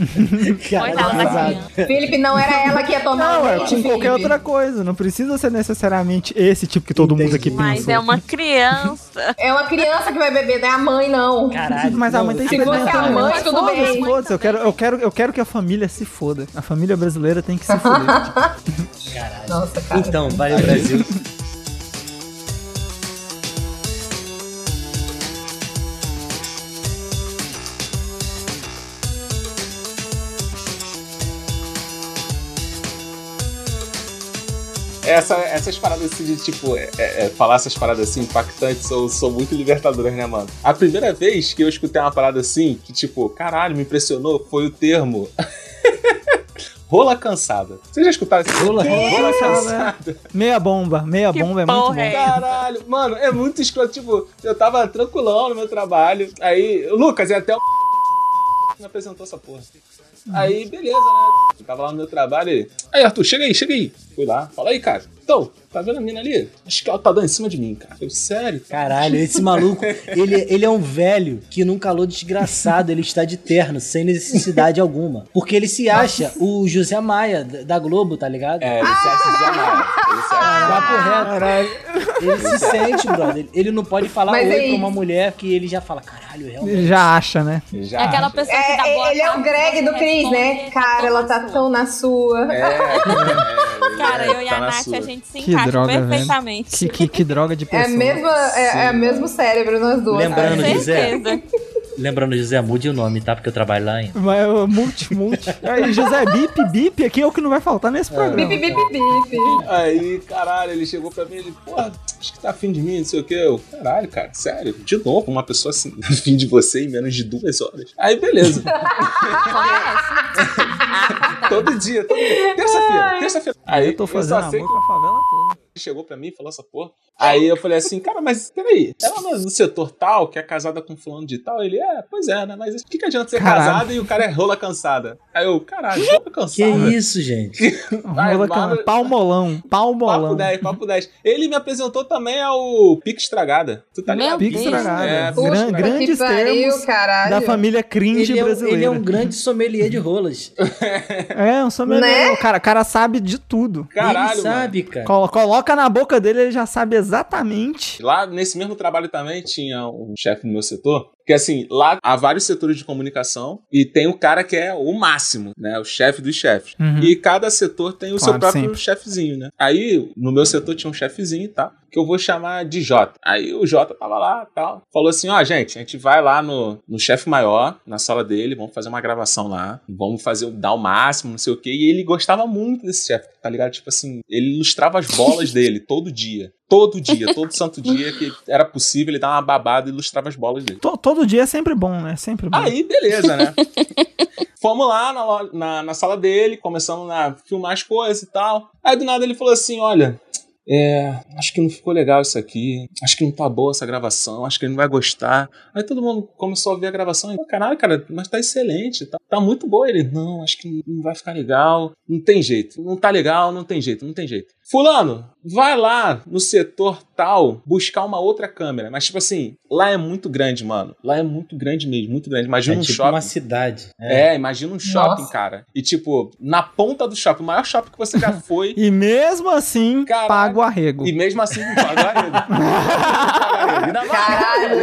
caralho, pesado. Felipe, não era ela que ia tomar Não, o é leite, com qualquer outra coisa. Não precisa ser necessariamente esse tipo que todo mundo aqui Entendi. Mas pensa. é uma criança. É uma criança que vai beber, não é a mãe, não. Caralho. Mas a não, mãe tem Se que fosse beber a também. mãe, tudo Foda-se, bem. foda-se. Eu quero, eu, quero, eu quero que a família se foda. A família brasileira tem que se foder. Caralho. Nossa, cara. Então, vai o Brasil. Essa, essas paradas assim de tipo, é, é, falar essas paradas assim impactantes são, são muito libertadoras, né, mano? A primeira vez que eu escutei uma parada assim, que tipo, caralho, me impressionou, foi o termo. Rola cansada. Vocês já escutaram esse Rola- rola cansada. Meia bomba. Meia Que bomba é muito porra bom. é Caralho, mano, é muito escroto. Tipo, eu tava tranquilão no meu trabalho. Aí, Lucas, é até o. Me apresentou essa porra. Aí, beleza, né? Eu tava lá no meu trabalho e. Aí, Arthur, chega aí, chega aí. Fui lá, fala aí, cara. Então, tá vendo a mina ali? Acho que ela tá dando em cima de mim, cara. Eu, sério? Caralho, esse maluco, ele, ele é um velho que num calor desgraçado, ele está de terno, sem necessidade alguma. Porque ele se acha o José Maia da Globo, tá ligado? É, ele se acha Zé Maia. Ele se acha Papo reto. Ele se sente, brother. Ele não pode falar Mas oi aí- pra uma mulher que ele já fala, caralho, realmente. Ele já acha, né? Já É aquela acha. pessoa que dá É, boa ele é o Greg do Cris, né? Cara, ela tá tão na sua. É, é, Cara, eu e tá a na Nath, sua. a gente se Que encaixa perfeitamente. Que, que, que droga de É, pessoa. a mesma, é, é o mesmo cérebro nós duas. Lembrando, cara. Lembrando, José, mude o nome, tá? Porque eu trabalho lá ainda. Mas é multi, multi. Aí, José, bip, bip, aqui é o que não vai faltar nesse programa. Bip, bip, bip. Aí, caralho, ele chegou pra mim e ele, porra, acho que tá afim de mim, não sei o que. Eu, caralho, cara, sério, de novo, uma pessoa assim, afim de você em menos de duas horas. Aí, beleza. todo dia, todo dia. Terça-feira, terça-feira. Aí eu tô fazendo sei amor com a favela toda. Chegou pra mim e falou essa porra. Aí eu falei assim, cara, mas peraí, ela não é do setor tal, que é casada com fulano de tal? Ele, é, pois é, né? Mas o que, que adianta ser Caralho. casado e o cara é rola cansada? Aí eu, caralho, rola Que cansada. isso, gente? Vai, Rola manda- can- Palmolão, Papo palmolão. 10, papo 10. Ele me apresentou também ao Pique Estragada. Tu tá ligado? Pique estragada. É, Gran- grandes que pariu, termos caralho. da família cringe Ele é, brasileira. ele é um grande sommelier de rolas. É, um sommelier. Né? O cara, o cara sabe de tudo. Caralho, ele sabe, cara. Colo- Coloca na boca dele, ele já sabe exatamente. Lá nesse mesmo trabalho também tinha um chefe no meu setor. Que assim, lá há vários setores de comunicação e tem o cara que é o máximo, né? O chefe dos chefes. Uhum. E cada setor tem o seu Claro, próprio sempre. chefezinho, né? Aí, no meu setor tinha um chefezinho, tá? Que eu vou chamar de Jota. Aí o Jota tava lá tal. Falou assim: ó, gente, a gente vai lá no, no chefe maior, na sala dele, vamos fazer uma gravação lá. Vamos fazer, dar o máximo, não sei o quê. E ele gostava muito desse chefe, tá ligado? Tipo assim, ele ilustrava as bolas dele todo dia. Todo dia, todo santo dia que era possível, ele dava uma babada e ilustrava as bolas dele. To- todo dia é sempre bom, né? Sempre bom. Aí, beleza, né? Fomos lá na, na, na sala dele, começamos a filmar as coisas e tal. Aí do nada ele falou assim: olha, é, acho que não ficou legal isso aqui, acho que não tá boa essa gravação, acho que ele não vai gostar. Aí todo mundo começou a ver a gravação e, caralho, cara, mas tá excelente, tá, tá muito boa. Ele, não, acho que não vai ficar legal, não tem jeito, não tá legal, não tem jeito, não tem jeito. Fulano, vai lá no setor tal buscar uma outra câmera. Mas, tipo assim, lá é muito grande, mano. Lá é muito grande mesmo, muito grande. Imagina É um tipo shopping. uma cidade. É, imagina um shopping, Nossa. cara. E, tipo, na ponta do shopping, o maior shopping que você já foi. E mesmo assim, Caraca. pago arrego. e mesmo assim, não paga arrego. Caralho.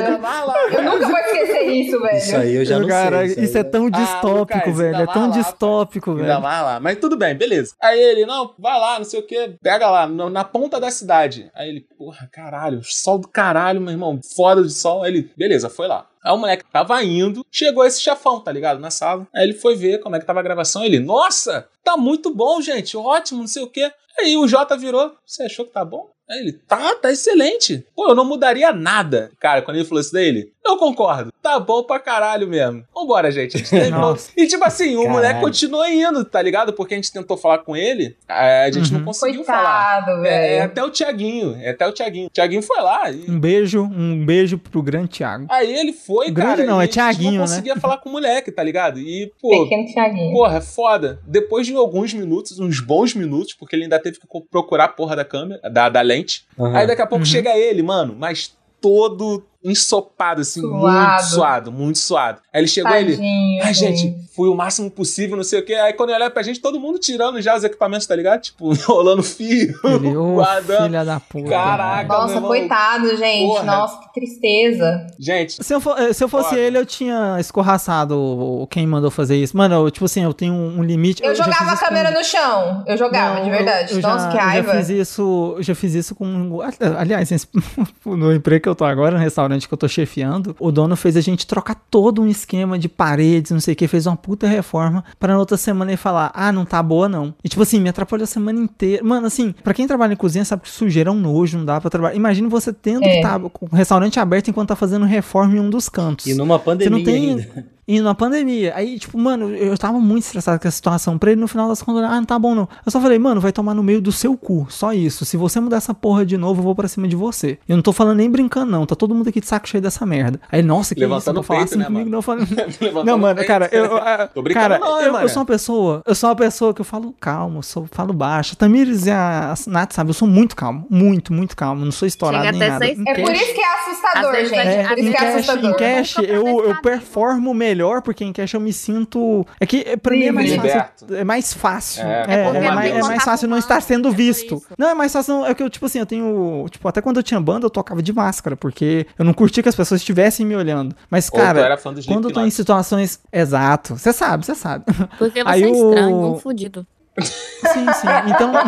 Eu nunca vou esquecer isso, velho. Isso aí eu já não cara, sei. isso, é tão distópico, Lucas, velho. É tão lá, distópico, Ainda velho. mais lá. Mas tudo bem, beleza. Aí ele, não, vai lá, não sei o que, pega lá, na ponta da cidade. Aí ele, porra, caralho, sol do caralho, meu irmão, foda de sol. Aí ele, beleza, foi lá. Aí o moleque tava indo, chegou esse chefão, tá ligado? Na sala. Aí ele foi ver como é que tava a gravação. Ele, nossa, tá muito bom, gente, ótimo, não sei o quê. Aí o Jota virou, você achou que tá bom? Aí ele, tá, tá excelente. Pô, eu não mudaria nada. Cara, quando ele falou isso dele, eu concordo. Tá bom pra caralho mesmo. Vambora, gente. A gente. E tipo assim, o Caralho. moleque continuou indo, tá ligado? Porque a gente tentou falar com ele, a gente não Uhum. conseguiu falar. Coitado, É, é velho. até o Tiaguinho, é até o Tiaguinho. O Tiaguinho foi lá e... Um beijo, um beijo pro grande Thiago. Aí ele foi, Grande cara, não, e é gente Thiaguinho, não né? conseguia falar com o moleque, tá ligado? E, pô, Pequeno Thiaguinho. Porra, é foda. Depois de alguns minutos, uns bons minutos, porque ele ainda teve que procurar a porra da câmera, da, da lente. Aham. Aí daqui a pouco Uhum. chega ele, mano, mas todo ensopado, assim, Suado. muito suado, muito suado. Aí ele chegou ele. Tadinho, Ai, gente, fui o máximo possível, não sei o quê. Aí quando ele olha pra gente, todo mundo tirando já os equipamentos, tá ligado? Tipo, rolando fio, Ele, filha da puta. Caraca, Nossa, coitado, gente. Porra. Nossa, que tristeza. Gente, Se eu, for- eh, se eu fosse Foda. ele, eu tinha escorraçado quem mandou fazer isso. Mano, eu, tipo assim, eu tenho um, limite. Eu, já jogava a câmera com- no chão. Eu jogava, Não, de eu- verdade. eu Nossa, já, que eu raiva. já fiz isso, eu já fiz isso com. Aliás, no emprego que eu tô agora, no restaurante que eu tô chefiando, o dono fez a gente trocar todo um esquema de paredes, não sei o que, fez uma puta reforma pra na outra semana ele falar: ah, não tá boa não. E tipo assim, me atrapalhou a semana inteira. Mano, assim, pra quem trabalha em cozinha sabe que sujeira é um nojo, não dá pra trabalhar. Imagina você tendo É. que estar com o restaurante aberto enquanto tá fazendo reforma em um dos cantos. E numa Você pandemia não tem. ainda. E na pandemia. Aí, tipo, mano, eu tava muito estressado com a situação. Pra ele, no final das contas, ah, não tá bom não. Eu só falei, mano, vai tomar no meio do seu cu. Só isso. Se você mudar essa porra de novo, eu vou pra cima de você. Eu não tô falando nem brincando, não. Tá todo mundo aqui de saco cheio dessa merda. Aí, nossa, que Levantando isso, pra falar o peito, assim né, comigo, mano? não. Eu Levantando não, mano, cara, eu. eu- Tô brincando cara, não, eu, eu mané? sou uma pessoa. Eu sou uma pessoa que eu falo calmo, eu sou, falo baixo. Tamires e a Nath, sabe? Eu sou muito calmo. Muito, muito calmo. Não sou estourado Chega nem nada. ser- É por isso que é assustador, gente. a é, É por isso em que é cash, assustador. em cash eu, eu performo melhor, porque em cash eu me sinto. É que é, pra mim é mais Livre. fácil. É mais fácil. É, É, é é não mais, tem é mais fácil não estar sendo é visto. Não, é mais fácil. não- É que eu, tipo assim, eu tenho. Tipo, até quando eu tinha banda, eu tocava de máscara, porque eu não curtia que as pessoas estivessem me olhando. Mas, cara, era fã do quando eu tô em situações. Exato. Você sabe, você sabe. Porque você Aí é o- estranho, um fudido. Sim, sim. Então.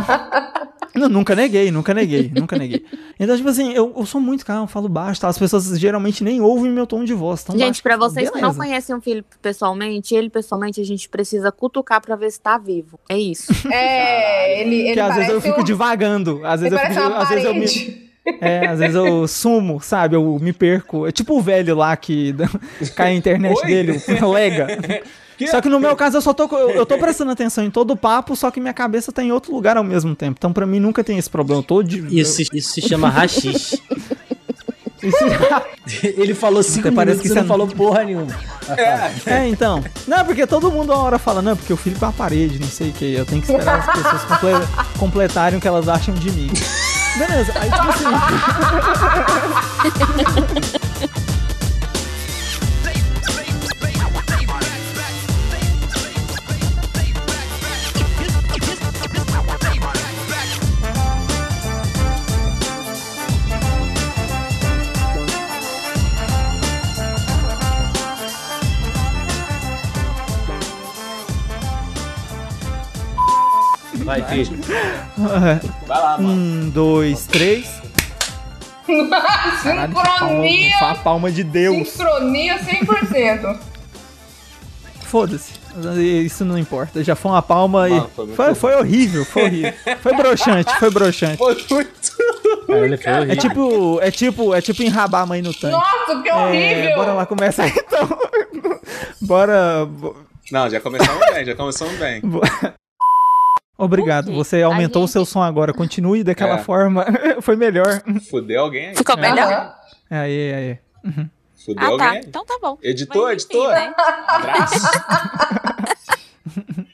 Não, nunca neguei, nunca neguei, nunca neguei. Então, tipo assim, eu, eu sou muito calmo, falo baixo, tá? As pessoas geralmente nem ouvem meu tom de voz. Tão Gente, falo, vocês que não beleza. conhecem o Felipe pessoalmente, ele pessoalmente, a gente precisa cutucar pra ver se tá vivo. É isso. É, ele, ele às vezes eu fico um- divagando. Às vezes Ele eu fico. uma Às vezes eu me. É, às vezes eu sumo, sabe? Eu me perco. É tipo o velho lá que cai a internet Oi? dele, o lega. Que- Só que no meu caso eu só tô. Eu, eu tô prestando atenção em todo o papo, só que minha cabeça tá em outro lugar ao mesmo tempo. Então pra mim nunca tem esse problema. Eu tô de. Isso, isso se chama rachixe. Isso- Ele falou cinco Até parece minutos que você não falou porra nenhuma. É, então. Não, porque todo mundo uma hora fala, não, porque o Felipe é uma parede, não sei o que. Eu tenho que esperar as pessoas comple- completarem o que elas acham de mim. Beleza, aí tipo assim. Vai, filho. Vai lá, mano. Um, dois, três. Caralho, que palma, Sincronia, fa- palma de Deus. sincronia 100%. Foda-se. Isso não importa. Já foi uma palma Mano, e. foi Foi, horrível, foi horrível. Foi broxante, foi broxante. Foi muito. Cara, É horrível. tipo, é tipo, é tipo enrabar a mãe no tanque. Nossa, que É, horrível! bora lá começar então. bora. Não, já começamos bem, já começamos bem. Obrigado, você aumentou o seu som agora. Continue daquela É. forma. Foi melhor. Fudeu alguém aí. Ficou melhor? Aham. Aí, aí. Fudeu Ah, alguém tá. aí. Então tá bom. Editor, Mas enfim, editor. né? Abraço.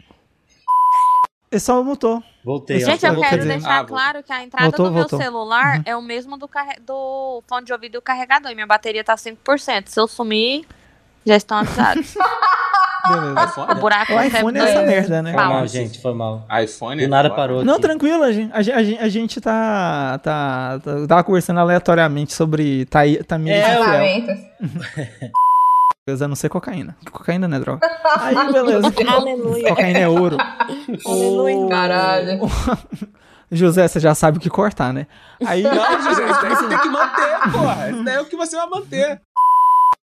Ele só mutou. Voltei. Gente, eu Quer quero dizer- deixar Ah, claro que a entrada Voltou, do meu voltou. celular é o mesmo do, carre- do fone de ouvido e o carregador. E minha bateria tá 5%. Se eu sumir, já estão avisados. Beleza. o iPhone? buraco O recebe iPhone é essa merda, né? Foi Mal. gente, foi mal. iPhone. Do nada foda. parou. Não, aqui. tranquilo, a gente, a gente, a gente, a tá, tá, tá. Tava conversando aleatoriamente sobre Tamir É, e Fiel. Ferramentas. Usando ser cocaína. Cocaína não é droga. Aí, beleza. Aleluia. Cocaína é ouro. Aleluia. Caralho. José, você já sabe o que cortar, né? Aí. Não, José, isso daí você tem que manter, porra. Isso daí é o que você vai manter.